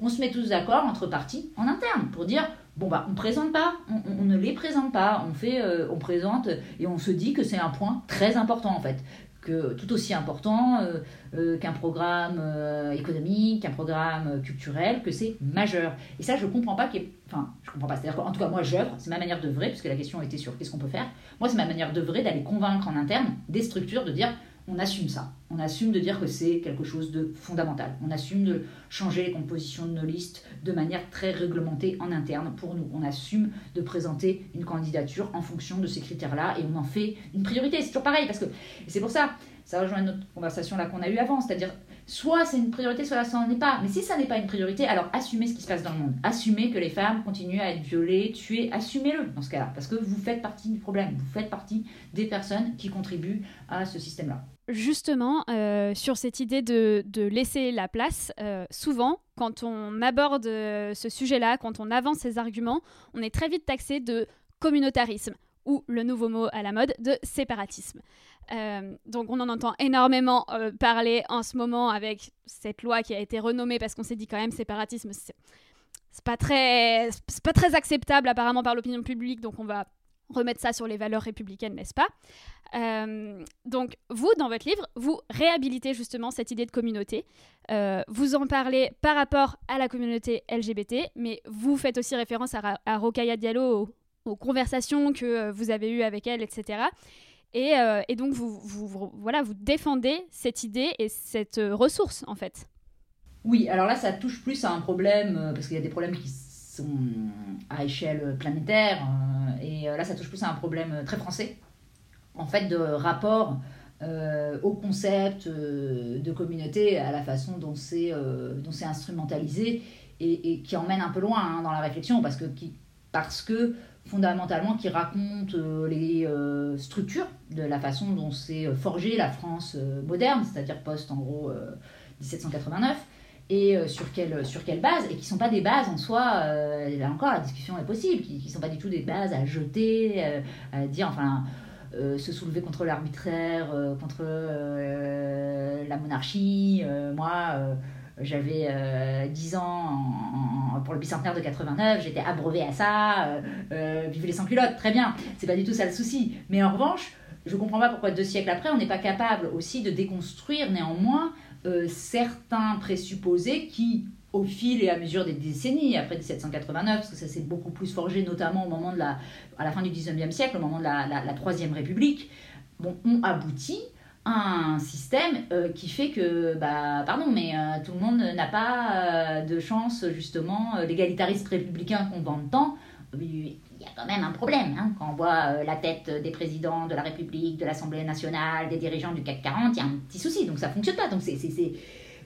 on se met tous d'accord entre partis en interne pour dire bon bah on présente pas, on, ne les présente pas, on fait, on présente et on se dit que c'est un point très important en fait que, tout aussi important euh, euh, qu'un programme euh, économique, qu'un programme culturel, que c'est majeur. Et ça, je comprends pas. Enfin, je comprends pas. C'est-à-dire qu'en tout cas, moi, j'œuvre, c'est ma manière d'œuvrer, puisque la question était sur qu'est-ce qu'on peut faire. Moi, c'est ma manière d'œuvrer, d'aller convaincre en interne des structures, de dire on assume ça. On assume de dire que c'est quelque chose de fondamental. On assume de changer les compositions de nos listes de manière très réglementée en interne pour nous. On assume de présenter une candidature en fonction de ces critères-là et on en fait une priorité. C'est toujours pareil parce que c'est pour ça, ça rejoint notre conversation là qu'on a eue avant, c'est-à-dire soit c'est une priorité, soit ça n'en est pas. Mais si ça n'est pas une priorité, alors assumez ce qui se passe dans le monde. Assumez que les femmes continuent à être violées, tuées. Assumez-le dans ce cas-là. Parce que vous faites partie du problème. Vous faites partie des personnes qui contribuent à ce système-là. Justement, euh, sur cette idée de, laisser la place, euh, souvent, quand on aborde euh, ce sujet-là, quand on avance ces arguments, on est très vite taxé de communautarisme ou le nouveau mot à la mode de séparatisme. Euh, donc on en entend énormément euh, parler en ce moment avec cette loi qui a été renommée parce qu'on s'est dit quand même séparatisme, c'est pas très, pas très acceptable apparemment par l'opinion publique, donc on va remettre ça sur les valeurs républicaines, n'est-ce pas? Euh, Donc vous, dans votre livre, vous réhabilitez justement cette idée de communauté. vous en parlez par rapport à la communauté LGBT, mais vous faites aussi référence à, à Diallo, aux conversations que vous avez eues avec elle, etc. Euh, et, donc, vous, voilà, vous défendez cette idée et cette euh, ressource, en fait. Oui, alors là, ça touche plus à un problème, euh, parce qu'il y a des problèmes qui sont à échelle planétaire, et là, ça touche plus à un problème très français, en fait, de rapport au concept de communauté, à la façon dont c'est instrumentalisé, et, qui emmène un peu loin hein, dans la réflexion, parce que, qui, parce que fondamentalement qui raconte euh, les euh, structures de la façon dont s'est euh, forgée la France moderne, c'est-à-dire post en gros 1789, et sur, quelle, sur quelle base, et qui ne sont pas des bases en soi, là encore la discussion est possible, qui ne sont pas du tout des bases à jeter, à dire, enfin, se soulever contre l'arbitraire, contre la monarchie, moi j'avais 10 euh, ans pour le bicentenaire de 89, j'étais abreuvée à ça, euh, euh, vive les sans-culottes, très bien, c'est pas du tout ça le souci. Mais en revanche, je comprends pas pourquoi deux siècles après, on n'est pas capable aussi de déconstruire néanmoins certains présupposés qui, au fil et à mesure des décennies, après 1789, parce que ça s'est beaucoup plus forgé, notamment au moment de la, à la fin du 19e siècle, au moment de la, la, la Troisième République, bon, ont abouti un système euh, qui fait que, bah, pardon, mais euh, tout le monde n'a pas euh, de chance, justement, l'égalitarisme républicain qu'on vend tant. Il y a quand même un problème. Hein, quand on voit la tête des présidents de la République, de l'Assemblée nationale, des dirigeants du CAC 40, il y a un petit souci. Donc ça fonctionne pas. Donc c'est.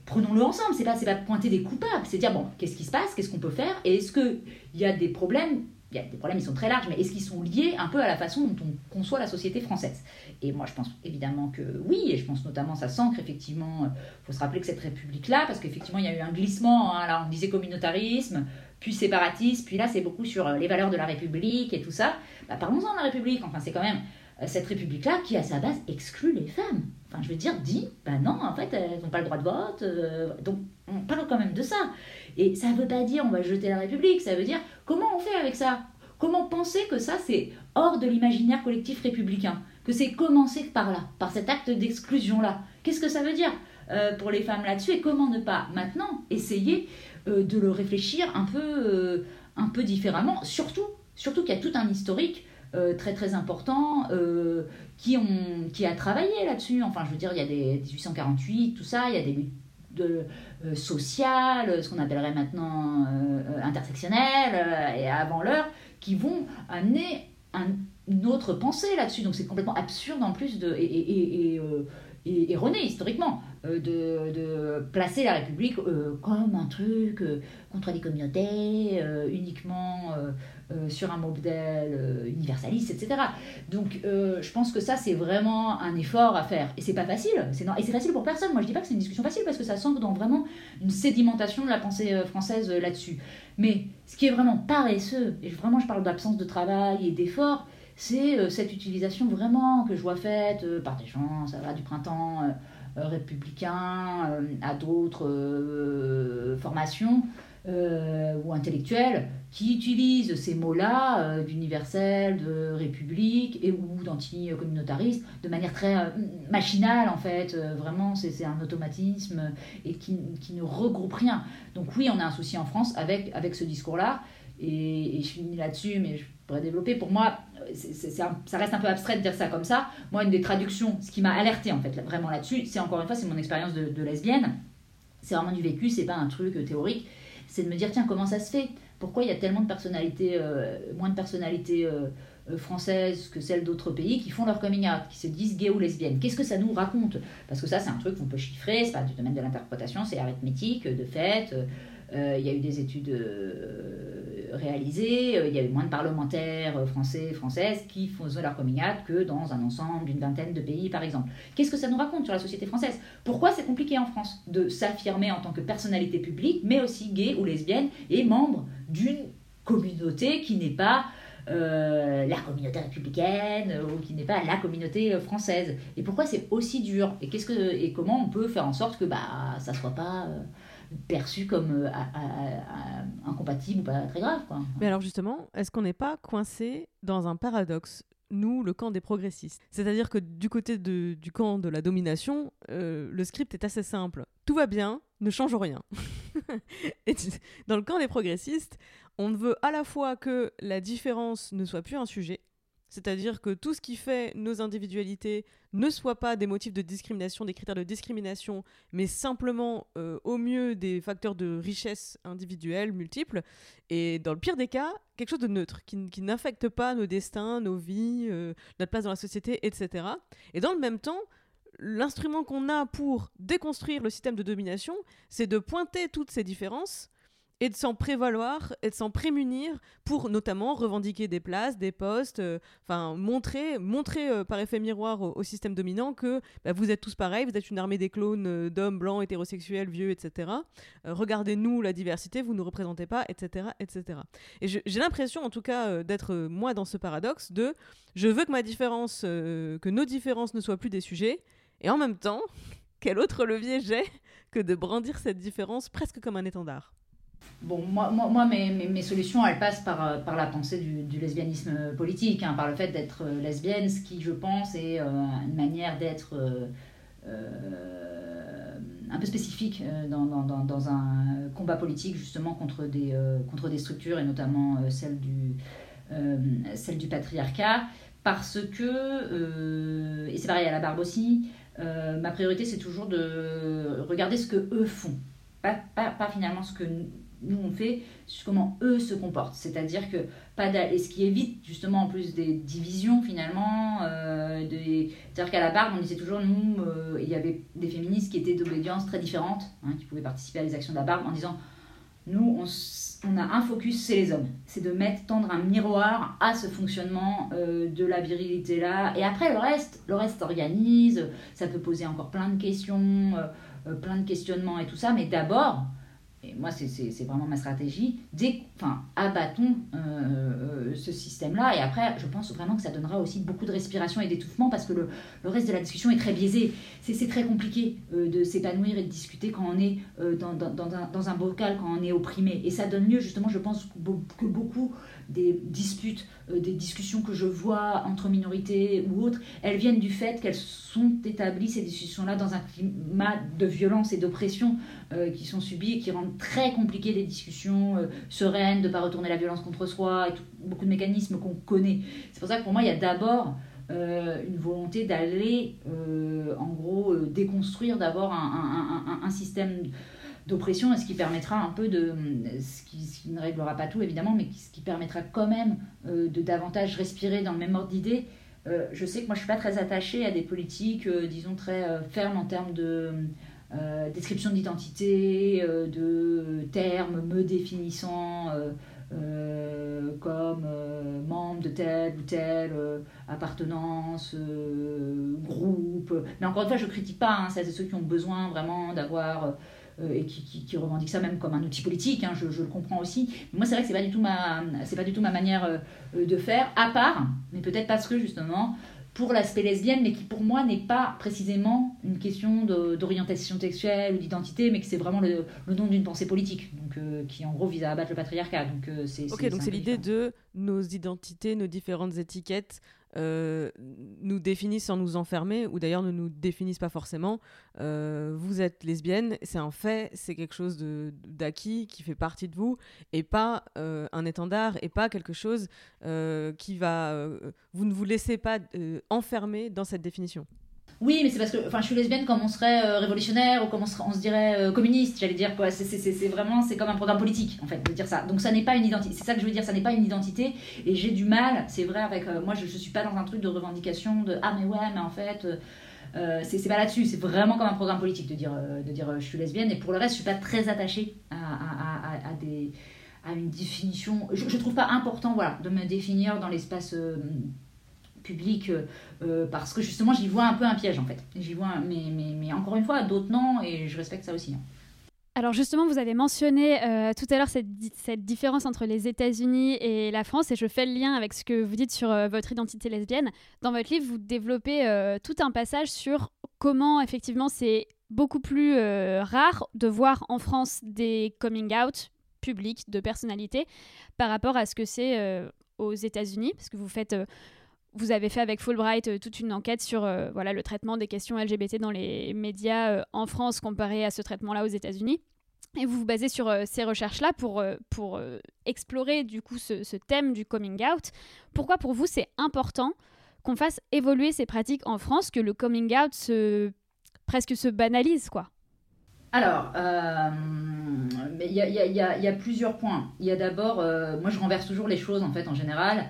Prenons-le ensemble, c'est pas, pas pointer des coupables, c'est dire bon, qu'est-ce qui se passe, qu'est-ce qu'on peut faire, et est-ce qu'il y a des problèmes il y a des problèmes, ils sont très larges, mais est-ce qu'ils sont liés un peu à la façon dont on conçoit la société française? Et moi, je pense évidemment que oui, et je pense notamment, ça s'ancre effectivement, il euh, faut se rappeler que cette république-là, parce qu'effectivement, il y a eu un glissement, hein, là, on disait communautarisme, puis séparatisme, puis là, c'est beaucoup sur euh, les valeurs de la République et tout ça. Bah, Parlons-en de la République, enfin, c'est quand même euh, cette République-là qui, à sa base, exclut les femmes. Enfin, je veux dire, dit, bah non, en fait, elles n'ont pas le droit de vote, donc on parle quand même de ça. Et ça ne veut pas dire on va jeter la République, ça veut dire comment on fait avec ça? Comment penser que ça c'est hors de l'imaginaire collectif républicain? Que c'est commencer par là, par cet acte d'exclusion-là? Qu'est-ce que ça veut dire euh, pour les femmes là-dessus? Et comment ne pas maintenant essayer euh, de le réfléchir un peu, euh, un peu différemment, surtout Surtout qu'il y a tout un historique très très important qui, a travaillé là-dessus. Enfin, je veux dire, il y a des 1848, tout ça, il y a des de, euh, sociales, ce qu'on appellerait maintenant intersectionnelles, et avant l'heure, qui vont amener un, une autre pensée là-dessus. Donc c'est complètement absurde en plus de, et, et erroné historiquement de, de, placer la République comme un truc contre les communautés, uniquement euh, sur un modèle euh, universaliste, etc. Donc euh, je pense que ça, c'est vraiment un effort à faire. Et c'est pas facile. C'est et c'est facile pour personne. Moi, je dis pas que c'est une discussion facile parce que ça semble dans vraiment une sédimentation de la pensée française là-dessus. Mais ce qui est vraiment paresseux, et vraiment je parle d'absence de travail et d'effort, c'est cette utilisation vraiment que je vois faite par des gens, ça va du printemps républicain à d'autres formations euh, ou intellectuels qui utilisent ces mots-là euh, d'universel, de république et ou d'anti-communautariste de manière très euh, machinale en fait. vraiment, c'est un automatisme et qui, ne regroupe rien. Donc oui, on a un souci en France avec, avec ce discours-là. Et, je finis là-dessus, mais je pourrais développer. Pour moi, ça reste un peu abstrait de dire ça comme ça. Moi, une des traductions, ce qui m'a alerté en fait vraiment là-dessus, c'est encore une fois, c'est mon expérience de, de lesbienne. C'est vraiment du vécu, c'est pas un truc théorique c'est de me dire tiens comment ça se fait? Pourquoi il y a tellement de personnalités, euh, moins de personnalités euh, euh, françaises que celles d'autres pays qui font leur coming out, qui se disent gays ou lesbiennes? Qu'est-ce que ça nous raconte? Parce que ça c'est un truc qu'on peut chiffrer, c'est pas du domaine de l'interprétation, c'est arithmétique, de fait. il y a eu des études réalisées, il y a eu moins de parlementaires français, françaises qui faisaient leur coming out que dans un ensemble d'une vingtaine de pays par exemple. Qu'est-ce que ça nous raconte sur la société française? Pourquoi c'est compliqué en France de s'affirmer en tant que personnalité publique, mais aussi gay ou lesbienne et membre d'une communauté qui n'est pas euh, la communauté républicaine ou qui n'est pas la communauté française? Et pourquoi c'est aussi dur? Et qu'est-ce que et comment on peut faire en sorte que bah ça soit pas euh, perçu comme euh, incompatible ou pas très grave. Quoi. Mais alors justement, est-ce qu'on n'est pas coincé dans un paradoxe nous, le camp des progressistes? C'est-à-dire que du côté de, du camp de la domination, euh, le script est assez simple. Tout va bien, ne change rien. Dans le camp des progressistes, on veut à la fois que la différence ne soit plus un sujet, c'est-à-dire que tout ce qui fait nos individualités ne soit pas des motifs de discrimination, des critères de discrimination, mais simplement euh, au mieux des facteurs de richesse individuelle multiples. Et dans le pire des cas, quelque chose de neutre, qui, n'affecte pas nos destins, nos vies, euh, notre place dans la société, etc. Et dans le même temps, l'instrument qu'on a pour déconstruire le système de domination, c'est de pointer toutes ces différences et de s'en prévaloir et de s'en prémunir pour notamment revendiquer des places, des postes, euh, enfin montrer, montrer euh, par effet miroir au, système dominant que bah, vous êtes tous pareils, vous êtes une armée des clones euh, d'hommes blancs, hétérosexuels, vieux, etc. Regardez-nous la diversité, vous ne nous représentez pas, etc. etc. Et j'ai l'impression en tout cas d'être moi dans ce paradoxe de je veux que ma différence, que nos différences ne soient plus des sujets, et en même temps, quel autre levier j'ai que de brandir cette différence presque comme un étendard? Bon, moi, moi, mes, mes, solutions, elles passent par, euh, par la pensée du, lesbianisme politique, hein, par le fait d'être euh, lesbienne, ce qui, je pense, est euh, une manière d'être un peu spécifique dans, dans, un combat politique, justement, contre des, contre des structures, et notamment celle, du, celle du patriarcat, parce que, et c'est pareil à la barbe aussi, ma priorité, c'est toujours de regarder ce que eux font. Pas, pas, pas finalement ce que nous on fait comment eux se comportent. C'est-à-dire que pas et ce qui évite justement en plus des divisions finalement. Euh, C'est-à-dire qu'à la barbe, on disait toujours nous, euh, il y avait des féministes qui étaient d'obédience très différentes, hein, qui pouvaient participer à des actions de la barbe en disant nous, on, a un focus, c'est les hommes. C'est de mettre, tendre un miroir à ce fonctionnement euh, de la virilité là. Et après, le reste, le reste organise. Ça peut poser encore plein de questions, euh, plein de questionnements et tout ça. Mais d'abord, et moi c'est vraiment ma stratégie, dès, enfin, abattons euh, euh, ce système-là, et après je pense vraiment que ça donnera aussi beaucoup de respiration et d'étouffement, parce que le, le, reste de la discussion est très biaisé. C'est très compliqué euh, de s'épanouir et de discuter quand on est dans, dans, dans, un, dans, un, bocal, quand on est opprimé. Et ça donne lieu justement, je pense, que beaucoup des disputes des discussions que je vois entre minorités ou autres, elles viennent du fait qu'elles sont établies, ces discussions-là, dans un climat de violence et d'oppression qui sont subies et qui rendent très compliquées les discussions sereines, de ne pas retourner la violence contre soi, et beaucoup de mécanismes qu'on connaît. C'est pour ça que pour moi, il y a d'abord euh, une volonté d'aller, euh, en gros, euh, déconstruire d'abord un, un, système d'oppression, ce qui permettra un peu de, ce qui, ne réglera pas tout évidemment, mais ce qui permettra quand même de davantage respirer dans le même ordre d'idées. je sais que moi je suis pas très attachée à des politiques, disons très fermes en termes de description d'identité, de termes me définissant. Euh, comme euh, membre de telle ou telle euh, appartenance, groupe. Mais encore une fois, je ne critique pas, hein, c'est ceux qui ont besoin vraiment d'avoir et qui, qui, revendiquent ça même comme un outil politique, hein, je, je, le comprends aussi. Mais moi, c'est vrai que ce n'est pas, du tout ma, pas du tout ma manière de faire, à part, mais peut-être parce que justement, pour l'aspect lesbienne, mais qui pour moi n'est pas précisément une question d'orientation sexuelle ou d'identité, mais que c'est vraiment le, le, nom d'une pensée politique, donc euh, qui en gros vise à abattre le patriarcat. Donc euh, c'est ok, donc c'est l'idée de nos identités, nos différentes étiquettes euh, nous définissent sans nous enfermer, ou d'ailleurs ne nous définissent pas forcément. Euh, vous êtes lesbienne, c'est un fait, c'est quelque chose d'acquis qui fait partie de vous, et pas euh, un étendard, et pas quelque chose qui va... vous ne vous laissez pas enfermer dans cette définition. Oui, mais c'est parce que enfin, je suis lesbienne comme on serait euh, révolutionnaire ou comme on, se dirait euh, communiste, j'allais dire. quoi. C'est vraiment, c'est comme un programme politique, en fait, de dire ça. Donc ça n'est pas une identité. C'est ça que je veux dire, ça n'est pas une identité. Et j'ai du mal, c'est vrai, avec. Euh, moi, je ne suis pas dans un truc de revendication de Ah, mais ouais, mais en fait. c'est pas là-dessus, c'est vraiment comme un programme politique de dire, de dire je suis lesbienne. Et pour le reste, je suis pas très attachée à, à, à une définition. Je, je trouve pas important voilà, de me définir dans l'espace public euh, euh, parce que justement j'y vois un peu un piège en fait. J'y vois, mais, mais, encore une fois, d'autres non et je respecte ça aussi. Hein. Alors justement, vous avez mentionné euh, tout à l'heure cette, cette, différence entre les États-Unis et la France, et je fais le lien avec ce que vous dites sur votre identité lesbienne. Dans votre livre, vous développez tout un passage sur comment effectivement c'est beaucoup plus rare de voir en France des coming out publics de personnalités par rapport à ce que c'est aux États-Unis, parce que vous faites vous avez fait avec Fulbright euh, toute une enquête sur euh, voilà, le traitement des questions LGBT dans les médias euh, en France comparé à ce traitement-là aux États-Unis. Et vous vous basez sur ces recherches-là pour, pour explorer du coup ce, thème du coming out. Pourquoi pour vous c'est important qu'on fasse évoluer ces pratiques en France, que le coming out se, presque se banalise quoi? Alors, il y, y, a plusieurs points. Il y a d'abord, moi je renverse toujours les choses en fait en général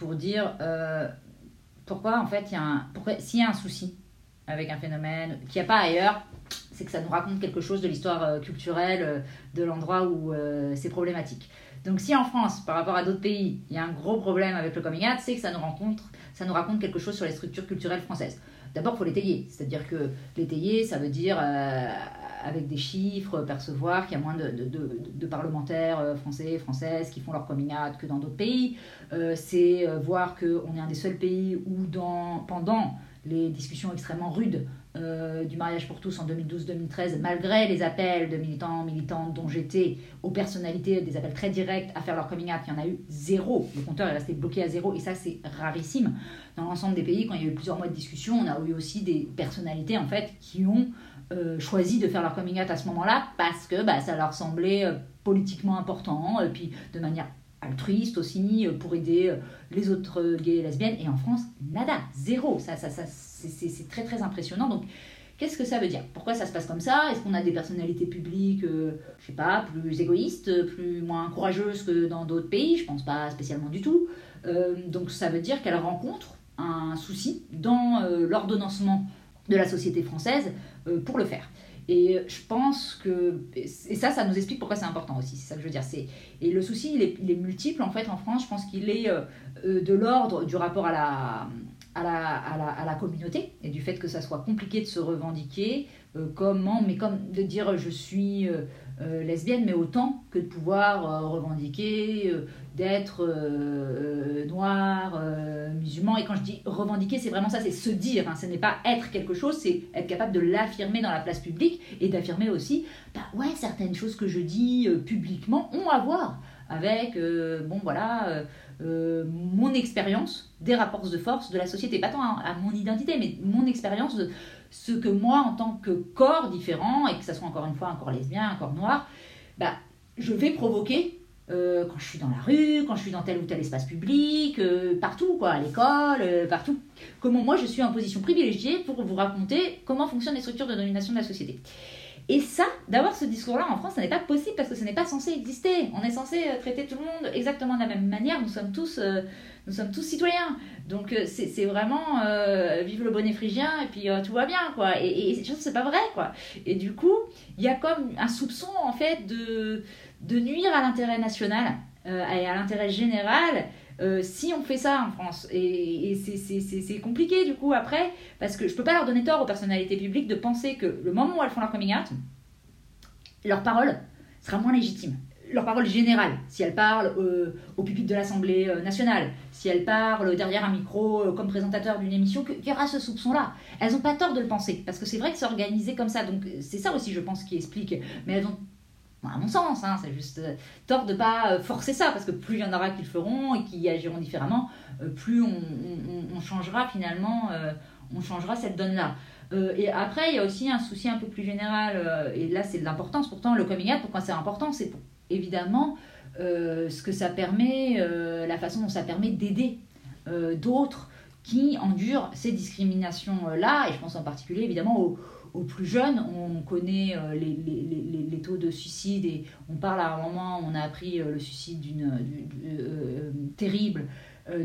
pour dire euh, pourquoi en fait s'il y a un souci avec un phénomène qu'il n'y a pas ailleurs, c'est que ça nous raconte quelque chose de l'histoire euh, culturelle euh, de l'endroit où c'est problématique. Donc si en France, par rapport à d'autres pays, il y a un gros problème avec le coming out, c'est que ça nous, rencontre, ça nous raconte quelque chose sur les structures culturelles françaises. D'abord, il faut l'étayer. C'est-à-dire que l'étayer, ça veut dire avec des chiffres, percevoir qu'il y a moins de, parlementaires euh, français, françaises qui font leur coming out que dans d'autres pays. Euh, c'est euh, voir qu'on est un des seuls pays où, pendant les discussions extrêmement rudes du mariage pour tous en 2012-2013, malgré les appels de militants, militantes dont j'étais, aux personnalités, des appels très directs à faire leur coming out, il y en a eu zéro. Le compteur est resté bloqué à zéro et ça c'est rarissime. Dans l'ensemble des pays, quand il y a eu plusieurs mois de discussion, on a eu aussi des personnalités en fait qui ont euh, choisi de faire leur coming out à ce moment-là parce que bah, ça leur semblait euh, politiquement important, et puis de manière altruiste aussi, euh, pour aider les autres gays et lesbiennes. Et en France, nada, zéro. Ça, ça, ça c'est très très impressionnant. Donc, qu'est-ce que ça veut dire? Pourquoi ça se passe comme ça? Est-ce qu'on a des personnalités publiques, je sais pas, plus égoïstes, plus moins courageuses que dans d'autres pays? Je pense pas spécialement du tout. donc, ça veut dire qu'elles rencontrent un souci dans l'ordonnancement de la société française euh, pour le faire. Et je pense que. Et ça, ça nous explique pourquoi c'est important aussi, c'est ça que je veux dire. Et le souci, il est, multiple en fait en France. Je pense qu'il est euh, euh, de l'ordre du rapport à la, à la, à, la, communauté et du fait que ça soit compliqué de se revendiquer. comment, mais comme de dire je suis lesbienne, mais autant que de pouvoir revendiquer d'être euh, euh, noir, euh, musulman. Et quand je dis revendiquer, c'est vraiment ça, c'est se dire. Hein. ce n'est pas être quelque chose, c'est être capable de l'affirmer dans la place publique et d'affirmer aussi, bah ouais, certaines choses que je dis publiquement ont à voir avec, bon voilà, mon expérience des rapports de force de la société, pas tant à, mon identité, mais mon expérience de ce que moi, en tant que corps différent, et que ça soit encore une fois un corps lesbien, un corps noir, bah, je vais provoquer euh, quand je suis dans la rue, quand je suis dans tel ou tel espace public, euh, partout, quoi, à l'école, euh, partout. Comment moi je suis en position privilégiée pour vous raconter comment fonctionnent les structures de domination de la société. Et ça, d'avoir ce discours-là en France, ça n'est pas possible parce que ce n'est pas censé exister. On est censé traiter tout le monde exactement de la même manière. Nous sommes tous, nous sommes tous citoyens. Donc c'est vraiment vive le bonnet phrygien et puis tout va bien, quoi. Et, et c'est pas vrai, quoi. Et du coup, il y a comme un soupçon, en fait, de de nuire à l'intérêt national euh, et à l'intérêt général euh, si on fait ça en France. Et, c'est compliqué du coup après, parce que je peux pas leur donner tort aux personnalités publiques de penser que le moment où elles font leur coming out, leur parole sera moins légitime. Leur parole générale, si elles parlent euh, au pupitre de l'Assemblée nationale, si elles parlent derrière un micro comme présentateur d'une émission, qu'il y aura ce soupçon-là? Elles n'ont pas tort de le penser, parce que c'est vrai que c'est comme ça. Donc c'est ça aussi, je pense, qui explique. Mais elles ont à mon sens, hein, c'est juste euh, tort de pas euh, forcer ça, parce que plus il y en aura qui le feront et qui agiront différemment, euh, plus on, changera finalement, on changera cette donne-là. et après, il y a aussi un souci un peu plus général, et là c'est de l'importance, pourtant le coming out, pourquoi c'est important C'est évidemment ce que ça permet, la façon dont ça permet d'aider d'autres qui endurent ces discriminations-là, et je pense en particulier évidemment aux aux plus jeunes, on connaît euh, les, les, les, taux de suicide et on parle à un moment, on a appris euh, le suicide d'une euh, terrible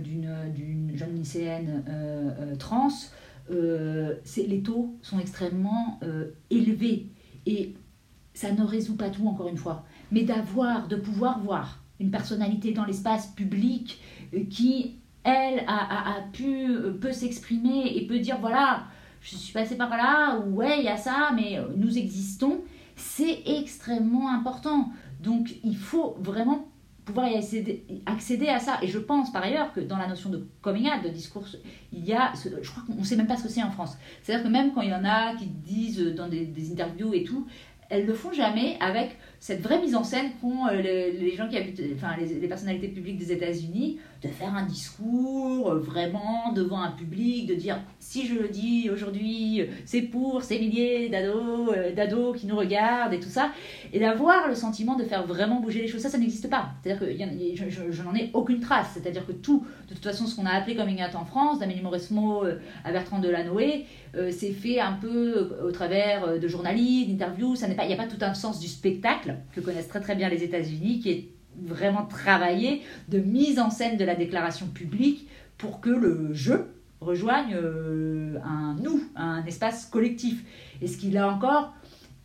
d'une jeune lycéenne trans. les taux sont extrêmement élevés et ça ne résout pas tout encore une fois. Mais d'avoir, de pouvoir voir une personnalité dans l'espace public qui, elle, a, a pu, peut s'exprimer et peut dire voilà, je suis passée par là, ou ouais, il y a ça, mais euh, nous existons, c'est extrêmement important. Donc il faut vraiment pouvoir y accéder, à ça. Et je pense par ailleurs que dans la notion de coming out, de discours, il y a, je crois qu'on ne sait même pas ce que c'est en France. C'est-à-dire que même quand il y en a qui disent dans des, des interviews et tout, elles le font jamais avec cette vraie mise en scène qu'ont euh, les, gens qui habitent, enfin les, personnalités publiques des États-Unis, de faire un discours euh, vraiment devant un public, de dire si je le dis aujourd'hui, c'est pour ces milliers d'ados, euh, d'ados qui nous regardent et tout ça, et d'avoir le sentiment de faire vraiment bouger les choses. Ça, ça n'existe pas. C'est-à-dire que je, n'en ai aucune trace. C'est-à-dire que tout, de toute façon, ce qu'on a appelé coming out en France, d'Amélie Mauresmo à Bertrand Delanoë, c'est fait un peu au travers de journalistes, d'interviews. Il n'y a pas tout un sens du spectacle que connaissent très très bien les États-Unis, qui est vraiment travaillé de mise en scène de la déclaration publique pour que le jeu rejoigne euh, un nous, un espace collectif. Et ce qu'il a encore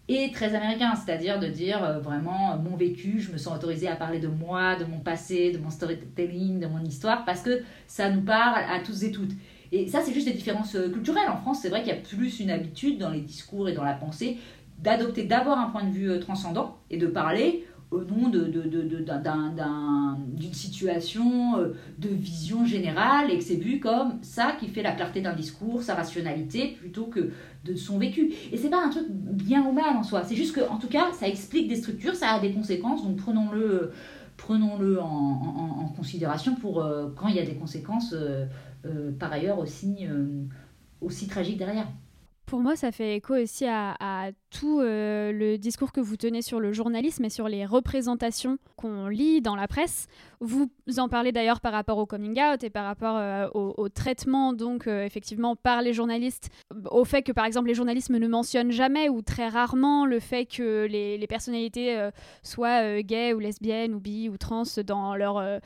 est très américain, c'est-à-dire de dire euh, vraiment mon vécu, je me sens autorisé à parler de moi, de mon passé, de mon storytelling, de mon histoire, parce que ça nous parle à tous et toutes. Et ça, c'est juste des différences euh, culturelles. En France, c'est vrai qu'il y a plus une habitude dans les discours et dans la pensée d'adopter d'abord un point de vue euh, transcendant et de parler au nom d'une situation euh, de vision générale et que c'est vu comme ça qui fait la clarté d'un discours, sa rationalité, plutôt que de son vécu. Et c'est pas un truc bien ou mal en soi, c'est juste que en tout cas ça explique des structures, ça a des conséquences, donc prenons-le prenons-le en, considération pour euh, quand il y a des conséquences par ailleurs aussi, aussi tragiques derrière. Pour moi, ça fait écho aussi à, tout euh, le discours que vous tenez sur le journalisme et sur les représentations qu'on lit dans la presse. Vous en parlez d'ailleurs par rapport au coming out et par rapport euh, au, traitement, donc euh, effectivement par les journalistes, au fait que par exemple les journalistes ne mentionnent jamais ou très rarement le fait que les, les personnalités soient gays ou lesbiennes ou bi ou trans dans leur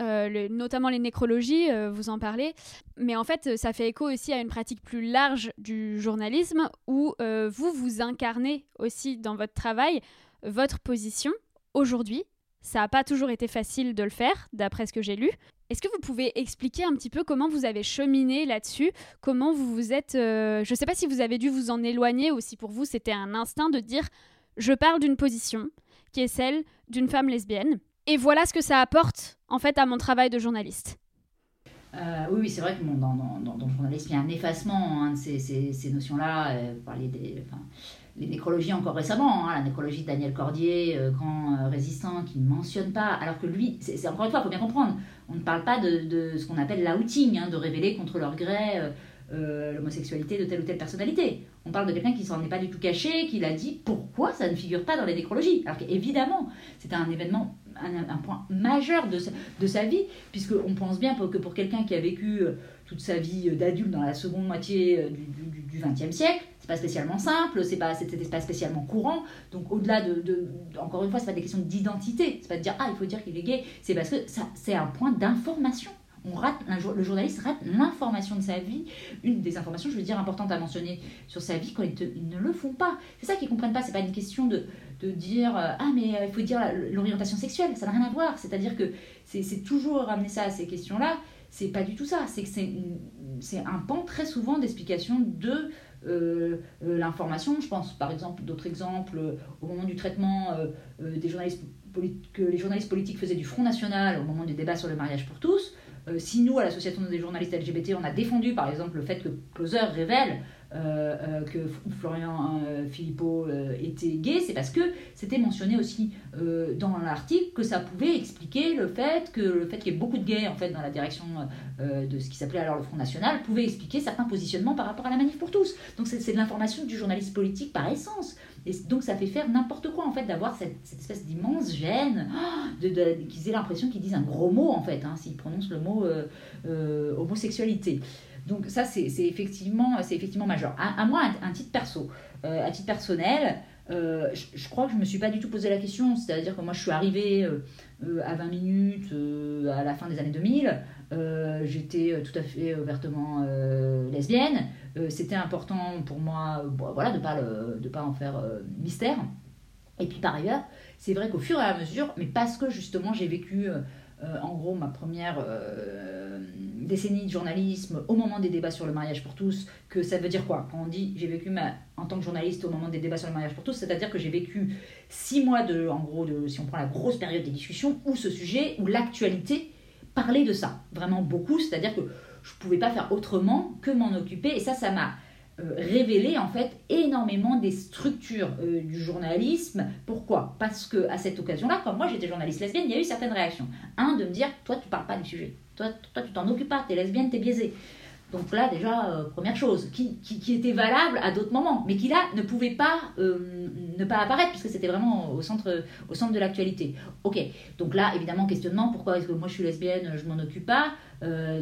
euh, notamment les nécrologies, euh, vous en parlez. Mais en fait, ça fait écho aussi à une pratique plus large du journalisme où euh, vous, vous incarnez aussi dans votre travail votre position aujourd'hui. Ça n'a pas toujours été facile de le faire, d'après ce que j'ai lu. Est-ce que vous pouvez expliquer un petit peu comment vous avez cheminé là-dessus? Comment vous vous êtes... je ne sais pas si vous avez dû vous en éloigner ou si pour vous c'était un instinct de dire je parle d'une position qui est celle d'une femme lesbienne et voilà ce que ça apporte en fait à mon travail de journaliste. Euh, oui, c'est vrai que dans, le journalisme, il y a un effacement hein, de ces, notions-là. Euh, des, les nécrologies encore récemment, hein, la nécrologie de Daniel Cordier, euh, grand résistant, qui ne mentionne pas, alors que lui, c'est encore une fois, il faut bien comprendre, on ne parle pas de, ce qu'on appelle l'outing, hein, de révéler contre leur gré l'homosexualité de telle ou telle personnalité. On parle de quelqu'un qui s'en est pas du tout caché, qui l'a dit pourquoi ça ne figure pas dans les nécrologies. Alors qu'évidemment, c'était un événement, un, point majeur de sa, de sa vie, puisqu'on pense bien que pour quelqu'un qui a vécu toute sa vie d'adulte dans la seconde moitié du XXe siècle, pas spécialement simple, c'est pas, c'était pas spécialement courant. Donc au-delà de, encore une fois, c'est pas des questions d'identité. C'est pas de dire ah il faut dire qu'il est gay. C'est parce que ça, c'est un point d'information. On rate, le journaliste rate l'information de sa vie, une des informations, je veux dire, importantes à mentionner sur sa vie quand ils, ne le font pas. C'est ça qu'ils comprennent pas. C'est pas une question de, de dire euh, ah mais euh, il faut dire l'orientation sexuelle. Ça n'a rien à voir. C'est-à-dire que c'est, toujours ramener ça à ces questions-là. C'est pas du tout ça. C'est que c'est, un pan très souvent d'explication de euh, l'information. Je pense par exemple d'autres exemples au moment du traitement des journalistes que les journalistes politiques faisaient du Front National au moment du débat sur le mariage pour tous. si nous, à l'association des journalistes LGBT, on a défendu par exemple le fait que Closer révèle euh, euh, que Florian euh, Philippot était gay, c'est parce que c'était mentionné aussi dans l'article que ça pouvait expliquer le fait que le fait qu'il y ait beaucoup de gays en fait dans la direction de ce qui s'appelait alors le Front National pouvait expliquer certains positionnements par rapport à la manif pour tous. Donc c'est de l'information du journaliste politique par essence. Et donc ça fait faire n'importe quoi en fait d'avoir cette, espèce d'immense gêne, de, qu'ils aient l'impression qu'ils disent un gros mot en fait, hein, s'ils prononcent le mot homosexualité. Donc ça, c'est effectivement, effectivement majeur. À, moi, un, titre perso, euh, à titre personnel, euh, je, crois que je ne me suis pas du tout posé la question. C'est-à-dire que moi, je suis arrivée euh, à 20 minutes à la fin des années 2000. J'étais tout à fait ouvertement lesbienne. C'était important pour moi voilà, de ne pas, pas en faire mystère. Et puis par ailleurs, c'est vrai qu'au fur et à mesure, mais parce que justement j'ai vécu en gros, ma première décennie de journalisme au moment des débats sur le mariage pour tous, que ça veut dire quoi Quand on dit j'ai vécu en tant que journaliste au moment des débats sur le mariage pour tous, c'est-à-dire que j'ai vécu six mois de, en gros, de, si on prend la grosse période des discussions, où ce sujet, où l'actualité parlait de ça, vraiment beaucoup, c'est-à-dire que je ne pouvais pas faire autrement que m'en occuper, et ça, ça m'a euh, révéler en fait énormément des structures euh, du journalisme. Pourquoi? Parce que à cette occasion-là, comme moi j'étais journaliste lesbienne, il y a eu certaines réactions. Un, de me dire, toi tu parles pas du sujet, toi, toi tu t'en occupes pas, t'es lesbienne, t'es biaisée. Donc là, déjà, euh, première chose, qui, qui, était valable à d'autres moments, mais qui là ne pouvait pas ne pas apparaître, puisque c'était vraiment au centre, au centre de l'actualité. Ok, donc là, évidemment, questionnement, pourquoi est-ce que moi je suis lesbienne, je m'en occupe pas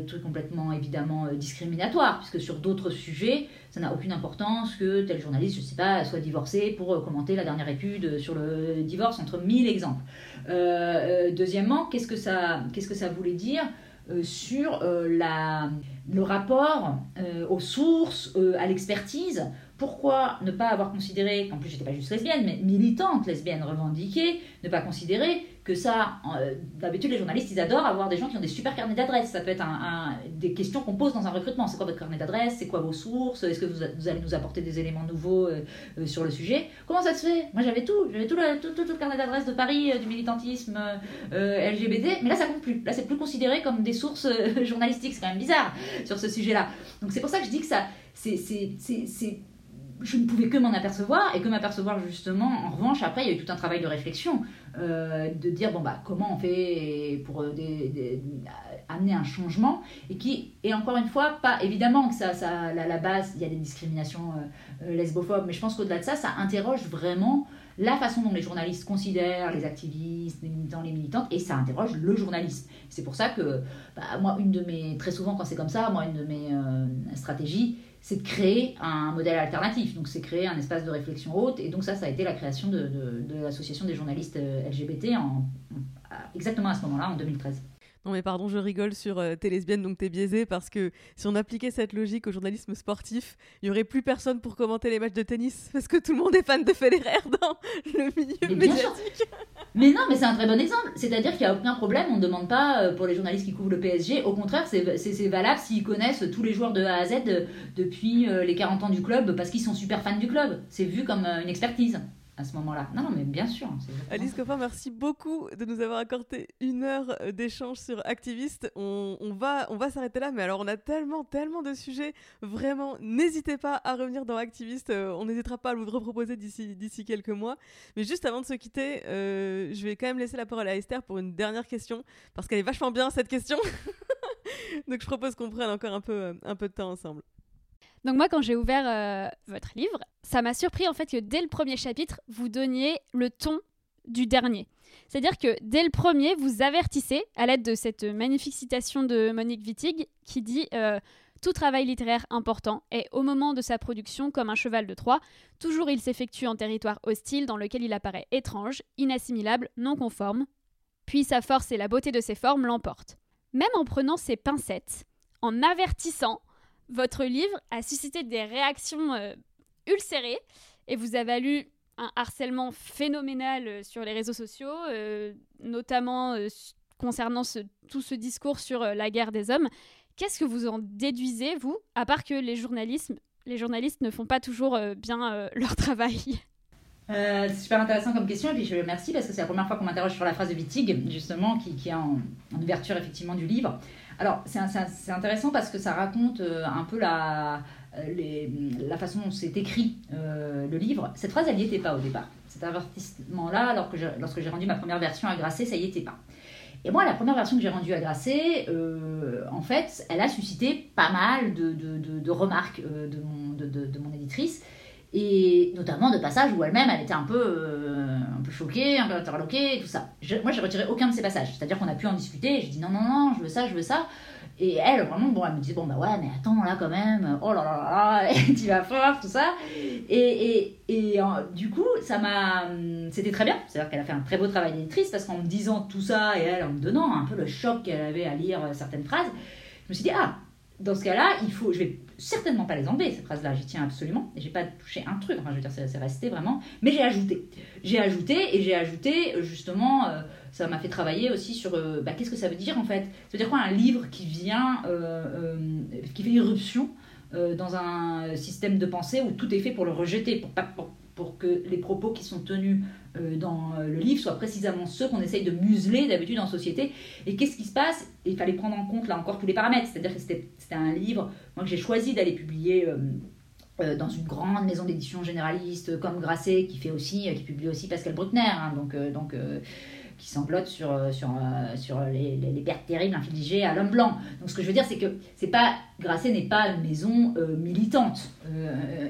Truc complètement, évidemment, discriminatoire, puisque sur d'autres sujets, ça n'a aucune importance que tel journaliste, je ne sais pas, soit divorcé pour euh, commenter la dernière étude sur le divorce, entre mille exemples. Euh, euh, deuxièmement, qu'est-ce que ça, qu'est-ce que ça voulait dire sur la, le rapport aux sources, à l'expertise pourquoi ne pas avoir considéré, qu'en plus j'étais pas juste lesbienne, mais militante lesbienne revendiquée, ne pas considérer que ça, euh, d'habitude les journalistes ils adorent avoir des gens qui ont des super carnets d'adresses. Ça peut être des questions qu'on pose dans un recrutement. C'est quoi votre carnet d'adresses? C'est quoi vos sources? Est-ce que vous, allez nous apporter des éléments nouveaux euh, euh, sur le sujet? Comment ça se fait? Moi j'avais tout, j'avais tout le, tout, le carnet d'adresses de Paris, du militantisme LGBT, mais là ça compte plus. Là c'est plus considéré comme des sources journalistiques. C'est quand même bizarre sur ce sujet-là. Donc c'est pour ça que je dis que ça, c'est je ne pouvais que m'en apercevoir et que m'apercevoir justement en revanche après il y a eu tout un travail de réflexion euh, de dire bon bah comment on fait pour euh, amener un changement et qui et encore une fois pas évidemment que ça, ça la, la base il y a des discriminations euh, lesbophobes mais je pense qu'au-delà de ça ça interroge vraiment la façon dont les journalistes considèrent les activistes, les militants, les militantes, et ça interroge le journalisme. C'est pour ça que, bah, moi, une de mes, très souvent quand c'est comme ça, moi, une de mes stratégies, c'est de créer un modèle alternatif. Donc c'est créer un espace de réflexion haute. Et donc ça, ça a été la création de, l'association des journalistes euh, LGBT en, exactement à ce moment-là, en 2013. Non mais pardon, je rigole sur euh, t'es lesbienne donc t'es biaisée parce que si on appliquait cette logique au journalisme sportif, il y aurait plus personne pour commenter les matchs de tennis parce que tout le monde est fan de Federer dans le milieu médiatique. Mais non, mais c'est un très bon exemple. C'est-à-dire qu'il n'y a aucun problème, on ne demande pas euh, pour les journalistes qui couvrent le PSG. Au contraire, c'est valable s'ils connaissent tous les joueurs de A à Z depuis euh, les 40 ans du club parce qu'ils sont super fans du club. C'est vu comme une expertise. À ce moment-là. Non, non, mais bien sûr. Alice Coffin, merci beaucoup de nous avoir accordé une heure euh, d'échange sur Activiste. On, va, on va s'arrêter là, mais alors on a tellement, tellement de sujets. Vraiment, n'hésitez pas à revenir dans Activiste. Euh, on n'hésitera pas à vous reproposer d'ici, d'ici quelques mois. Mais juste avant de se quitter, euh, je vais quand même laisser la parole à Esther pour une dernière question, parce qu'elle est vachement bien cette question. Donc je propose qu'on prenne encore un peu, un peu de temps ensemble. Donc moi, quand j'ai ouvert euh, votre livre, ça m'a surpris en fait que dès le premier chapitre, vous donniez le ton du dernier. C'est-à-dire que dès le premier, vous avertissez, à l'aide de cette magnifique citation de Monique Wittig, qui dit euh, Tout travail littéraire important est, au moment de sa production, comme un cheval de Troie. Toujours il s'effectue en territoire hostile dans lequel il apparaît étrange, inassimilable, non conforme. Puis sa force et la beauté de ses formes l'emportent. Même en prenant ses pincettes, en avertissant, votre livre a suscité des réactions euh, ulcérées et vous a valu un harcèlement phénoménal euh, sur les réseaux sociaux, euh, notamment concernant tout ce discours sur la guerre des hommes. Qu'est-ce que vous en déduisez, vous, à part que les journalistes, ne font pas toujours bien leur travail? C'est super intéressant comme question et puis je remercie parce que c'est la première fois qu'on m'interroge sur la phrase de Wittig justement qui, qui est en, en, ouverture effectivement du livre. Alors, c'est intéressant parce que ça raconte euh, un peu la, euh, façon dont c'est écrit euh, le livre. Cette phrase, elle n'y était pas au départ. Cet avertissement-là, lorsque j'ai rendu ma première version à Grasset, ça y était pas. Et moi, la première version que j'ai rendue à Grasset, en fait, elle a suscité pas mal de, remarques de, mon éditrice et notamment de passages où elle-même elle était un peu, euh, un peu choquée, un peu interloquée, tout ça. moi j'ai retiré aucun de ces passages, c'est-à-dire qu'on a pu en discuter, j'ai dit non, non, non, je veux ça, je veux ça. Et elle, vraiment, bon, elle me disait, bon, bah ouais, mais attends, là, quand même, oh là là là tu vas fort, tout ça. Et, et, et du coup, ça m'a. C'était très bien. C'est-à-dire qu'elle a fait un très beau travail d'éditrice parce qu'en me disant tout ça et elle, en me donnant un peu le choc qu'elle avait à lire certaines phrases, je me suis dit, ah, dans ce cas-là, il faut, je vais certainement pas les enlever, ces phrases-là, j'y tiens absolument, j'ai pas touché un truc, enfin je veux dire, c'est resté vraiment, mais j'ai ajouté. J'ai ajouté, et j'ai ajouté, justement, euh, ça m'a fait travailler aussi sur, euh, bah, qu'est-ce que ça veut dire en fait? Ça veut dire quoi un livre qui vient, euh, qui fait irruption dans un système de pensée où tout est fait pour le rejeter, pour, que les propos qui sont tenus euh, dans euh, le livre soient précisément ceux qu'on essaye de museler d'habitude en société. Et qu'est-ce qui se passe? Il fallait prendre en compte là encore tous les paramètres, c'est-à-dire que c'était un livre moi, que j'ai choisi d'aller publier. Euh, dans une grande maison d'édition généraliste comme Grasset, qui fait aussi, qui publie aussi Pascal Bruckner, hein, donc, donc qui sanglote sur, sur, sur les, les, pertes terribles infligées à l'homme blanc. Donc ce que je veux dire, c'est que c'est pas Grasset n'est pas une maison militante.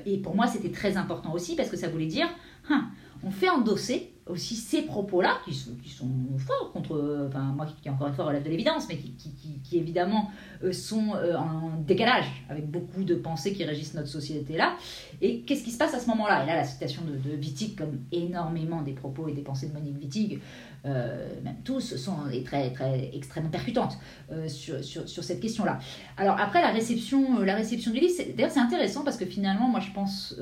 et pour moi, c'était très important aussi parce que ça voulait dire, hein, on fait endosser aussi ces propos-là, qui sont, qui sont forts contre, enfin moi qui encore une fois relève de l'évidence, mais qui, évidemment euh, sont euh, en décalage avec beaucoup de pensées qui régissent notre société là. Et qu'est-ce qui se passe à ce moment-là? Et là, la citation de, de, Wittig, comme énormément des propos et des pensées de Monique Wittig, euh, même tous, sont très, très extrêmement percutantes sur, sur, sur, cette question-là. Alors après, la réception, la réception du livre, d'ailleurs c'est intéressant parce que finalement, moi je pense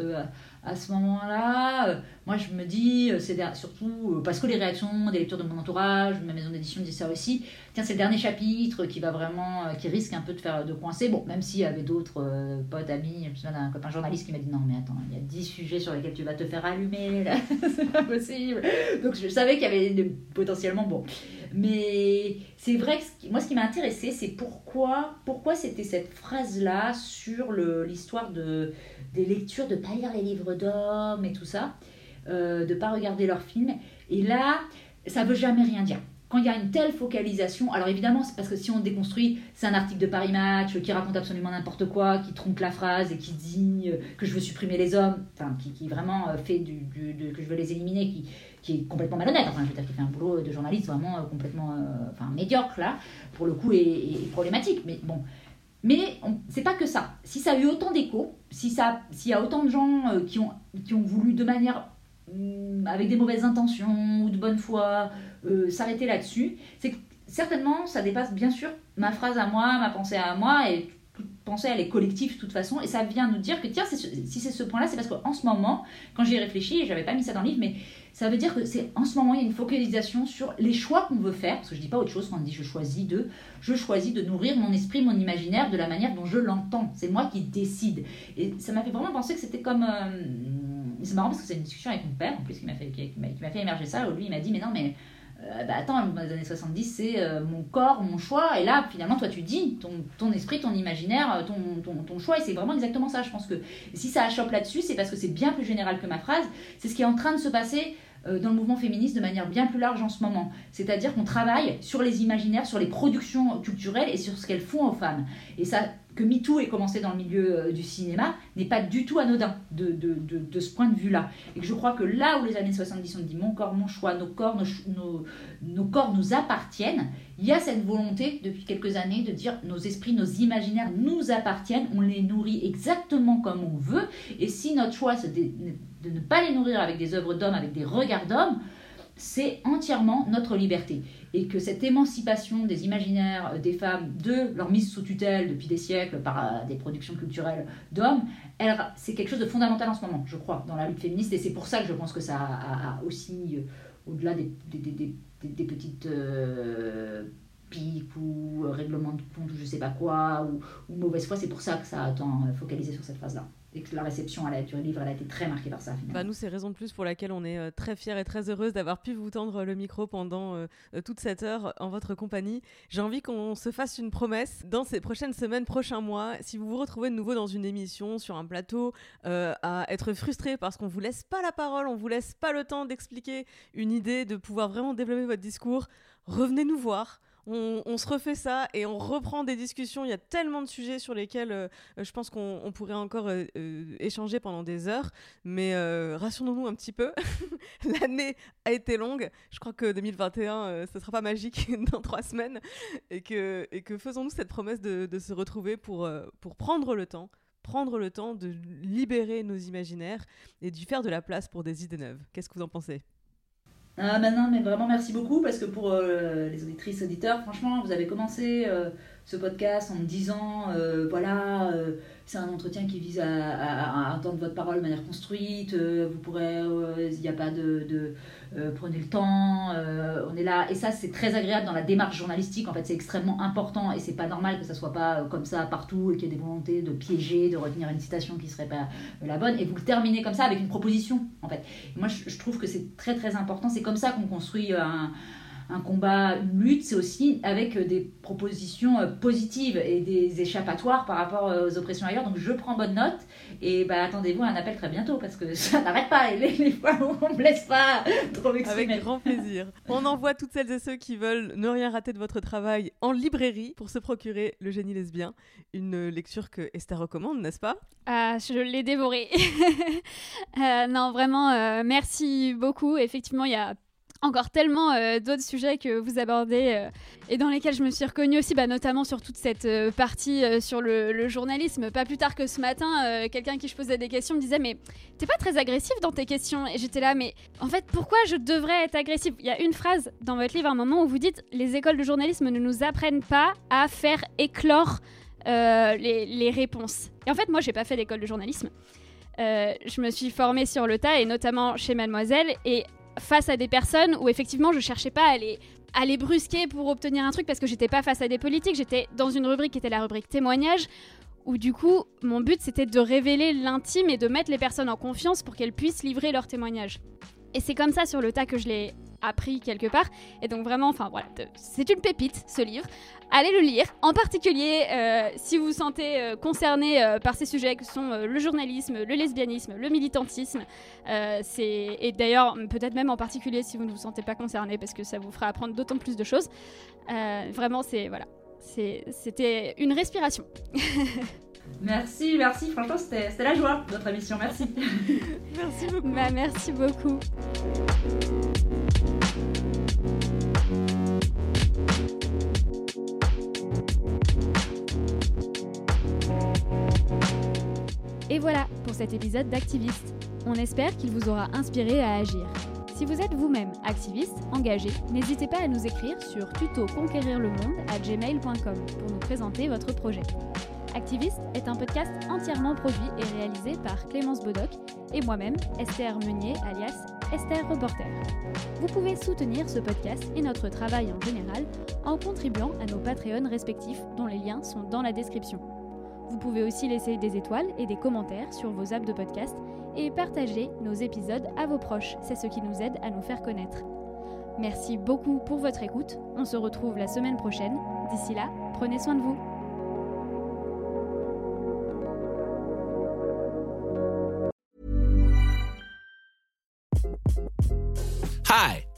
à ce moment-là, euh, moi je me dis, euh, c'est surtout euh, parce que les réactions des lecteurs de mon entourage, ma maison d'édition dit ça aussi, tiens c'est le dernier chapitre qui va vraiment, qui risque un peu de faire de coincer, bon même s'il y avait d'autres potes, amis, je me souviens d'un copain journaliste qui m'a dit non mais attends, il y a 10 sujets sur lesquels tu vas te faire allumer, c'est pas possible, donc je savais qu'il y avait potentiellement, bon, mais c'est vrai que moi, ce qui m'a intéressé, c'est pourquoi, pourquoi c'était cette phrase-là sur l'histoire de, des lectures, de ne pas lire les livres d'hommes et tout ça, euh, de ne pas regarder leurs films. Et là, ça ne veut jamais rien dire. Quand il y a une telle focalisation, alors évidemment, c'est parce que si on déconstruit, c'est un article de Paris Match qui raconte absolument n'importe quoi, qui trompe la phrase et qui dit euh, que je veux supprimer les hommes, enfin, qui, qui vraiment euh, fait du, que je veux les éliminer, qui, qui est complètement malhonnête. Enfin, je veux dire, qui fait un boulot de journaliste vraiment euh, complètement euh, enfin, médiocre, là, pour le coup, et, problématique. Mais bon. Mais c'est pas que ça. Si ça a eu autant d'écho, si s'il y a autant de gens euh, qui, ont, qui ont voulu de manière mm, avec des mauvaises intentions ou de bonne foi s'arrêter là-dessus, c'est que certainement ça dépasse bien sûr ma phrase à moi, ma pensée à moi et pensée elle est collective de toute façon et ça vient nous dire que tiens si c'est ce point-là c'est parce qu'en ce moment quand j'y ai réfléchi et j'avais pas mis ça dans le livre mais ça veut dire que c'est en ce moment, il y a une focalisation sur les choix qu'on veut faire, parce que je dis pas autre chose quand on dit je choisis de, je choisis de nourrir mon esprit, mon imaginaire de la manière dont je l'entends. C'est moi qui décide. Et ça m'a fait vraiment penser que c'était comme, euh, c'est marrant parce que c'est une discussion avec mon père, en plus, qui m'a fait, qui fait émerger ça, où lui, il m'a dit, mais non, mais bah attends, dans les années 70, c'est euh, mon corps, mon choix, et là, finalement, toi, tu dis ton, esprit, ton imaginaire, euh, ton choix, et c'est vraiment exactement ça. Je pense que si ça achoppe là-dessus, c'est parce que c'est bien plus général que ma phrase. C'est ce qui est en train de se passer dans le mouvement féministe de manière bien plus large en ce moment. C'est-à-dire qu'on travaille sur les imaginaires, sur les productions culturelles et sur ce qu'elles font aux femmes. Et ça, que MeToo ait commencé dans le milieu euh, du cinéma n'est pas du tout anodin de, de, de, ce point de vue-là. Et que je crois que là où les années 70 ont dit mon corps, mon choix, nos corps, nos, nos, corps nous appartiennent, il y a cette volonté depuis quelques années de dire nos esprits, nos imaginaires nous appartiennent, on les nourrit exactement comme on veut. Et si notre choix c'est de, ne pas les nourrir avec des œuvres d'hommes, avec des regards d'hommes, c'est entièrement notre liberté et que cette émancipation des imaginaires euh, des femmes de leur mise sous tutelle depuis des siècles par euh, des productions culturelles d'hommes, c'est quelque chose de fondamental en ce moment, je crois, dans la lutte féministe. Et c'est pour ça que je pense que ça a, aussi, euh, au-delà des, petites piques ou règlements de compte ou je sais pas quoi, ou, ou mauvaise foi, c'est pour ça que ça a tant focalisé sur cette phase-là et que la réception à la du livre a été très marquée par ça. Bah nous, c'est raison de plus pour laquelle on est euh, très fiers et très heureuse d'avoir pu vous tendre le micro pendant euh, euh, toute cette heure en votre compagnie. J'ai envie qu'on se fasse une promesse dans ces prochaines semaines, prochains mois. Si vous vous retrouvez de nouveau dans une émission, sur un plateau, à être frustré parce qu'on vous laisse pas la parole, on vous laisse pas le temps d'expliquer une idée, de pouvoir vraiment développer votre discours, revenez nous voir on, se refait ça et on reprend des discussions. Il y a tellement de sujets sur lesquels euh, je pense qu'on pourrait encore euh, euh, échanger pendant des heures. Mais rassurons-nous un petit peu. L'année a été longue. Je crois que 2021, ce ne sera pas magique dans trois semaines. Et que, faisons-nous cette promesse de, de, se retrouver pour, pour prendre le temps prendre le temps de libérer nos imaginaires et d'y faire de la place pour des idées neuves? Qu'est-ce que vous en pensez? Ah bah non, mais vraiment merci beaucoup parce que pour euh, les auditrices, auditeurs, franchement, vous avez commencé euh, ce podcast en me disant, euh, voilà, c'est un entretien qui vise à, entendre votre parole de manière construite, vous pourrez, il n'y a pas de, de prenez le temps, on est là. Et ça, c'est très agréable dans la démarche journalistique, en fait, c'est extrêmement important et c'est pas normal que ça soit pas comme ça partout et qu'il y ait des volontés de piéger, de retenir une citation qui serait pas la bonne. Et vous le terminez comme ça avec une proposition, en fait. moi, je, je trouve que c'est très très important, c'est comme ça qu'on construit un un combat, une lutte, c'est aussi avec euh, des propositions euh, positives et des échappatoires par rapport euh, aux oppressions ailleurs. Donc je prends bonne note et bah, attendez-vous à un appel très bientôt parce que ça n'arrête pas les, les, fois où on me laisse pas trop m'exprimer. Avec grand plaisir. on envoie toutes celles et ceux qui veulent ne rien rater de votre travail en librairie pour se procurer Le génie lesbien, une lecture que Esther recommande, n'est-ce pas? Ah, Je l'ai dévoré. non, vraiment, merci beaucoup. Effectivement, il y a encore tellement euh, d'autres sujets que vous abordez euh, et dans lesquels je me suis reconnue aussi, bah, notamment sur toute cette euh, partie sur le, journalisme. Pas plus tard que ce matin, quelqu'un qui je posais des questions me disait Mais t'es pas très agressif dans tes questions Et j'étais là, mais en fait, pourquoi je devrais être agressif? Il y a une phrase dans votre livre, un moment où vous dites Les écoles de journalisme ne nous apprennent pas à faire éclore les, les, réponses. Et en fait, moi, j'ai pas fait d'école de journalisme. je me suis formée sur le tas et notamment chez Mademoiselle. Et face à des personnes où effectivement je cherchais pas à les, à les brusquer pour obtenir un truc parce que j'étais pas face à des politiques, j'étais dans une rubrique qui était la rubrique témoignage où du coup mon but c'était de révéler l'intime et de mettre les personnes en confiance pour qu'elles puissent livrer leur témoignage. Et c'est comme ça sur le tas que je l'ai appris quelque part. Et donc vraiment, enfin voilà, c'est une pépite ce livre. Allez le lire. En particulier, euh, si vous vous sentez euh, concerné euh, par ces sujets que sont le journalisme, le lesbianisme, le militantisme. c'est et d'ailleurs peut-être même en particulier si vous ne vous sentez pas concerné parce que ça vous fera apprendre d'autant plus de choses. vraiment, c'est voilà, c'était une respiration. Merci, merci. Franchement, c'était la joie, notre émission. Merci. merci beaucoup. Bah, merci beaucoup. Et voilà pour cet épisode d'Activiste. On espère qu'il vous aura inspiré à agir. Si vous êtes vous-même activiste, engagé, n'hésitez pas à nous écrire sur tuto conquérir le monde à gmail.com pour nous présenter votre projet. Activiste est un podcast entièrement produit et réalisé par Clémence Bodoc et moi-même, Esther Meunier, alias Esther Reporter. Vous pouvez soutenir ce podcast et notre travail en général en contribuant à nos Patreons respectifs dont les liens sont dans la description. Vous pouvez aussi laisser des étoiles et des commentaires sur vos apps de podcast et partager nos épisodes à vos proches. C'est ce qui nous aide à nous faire connaître. Merci beaucoup pour votre écoute. On se retrouve la semaine prochaine. D'ici là, prenez soin de vous.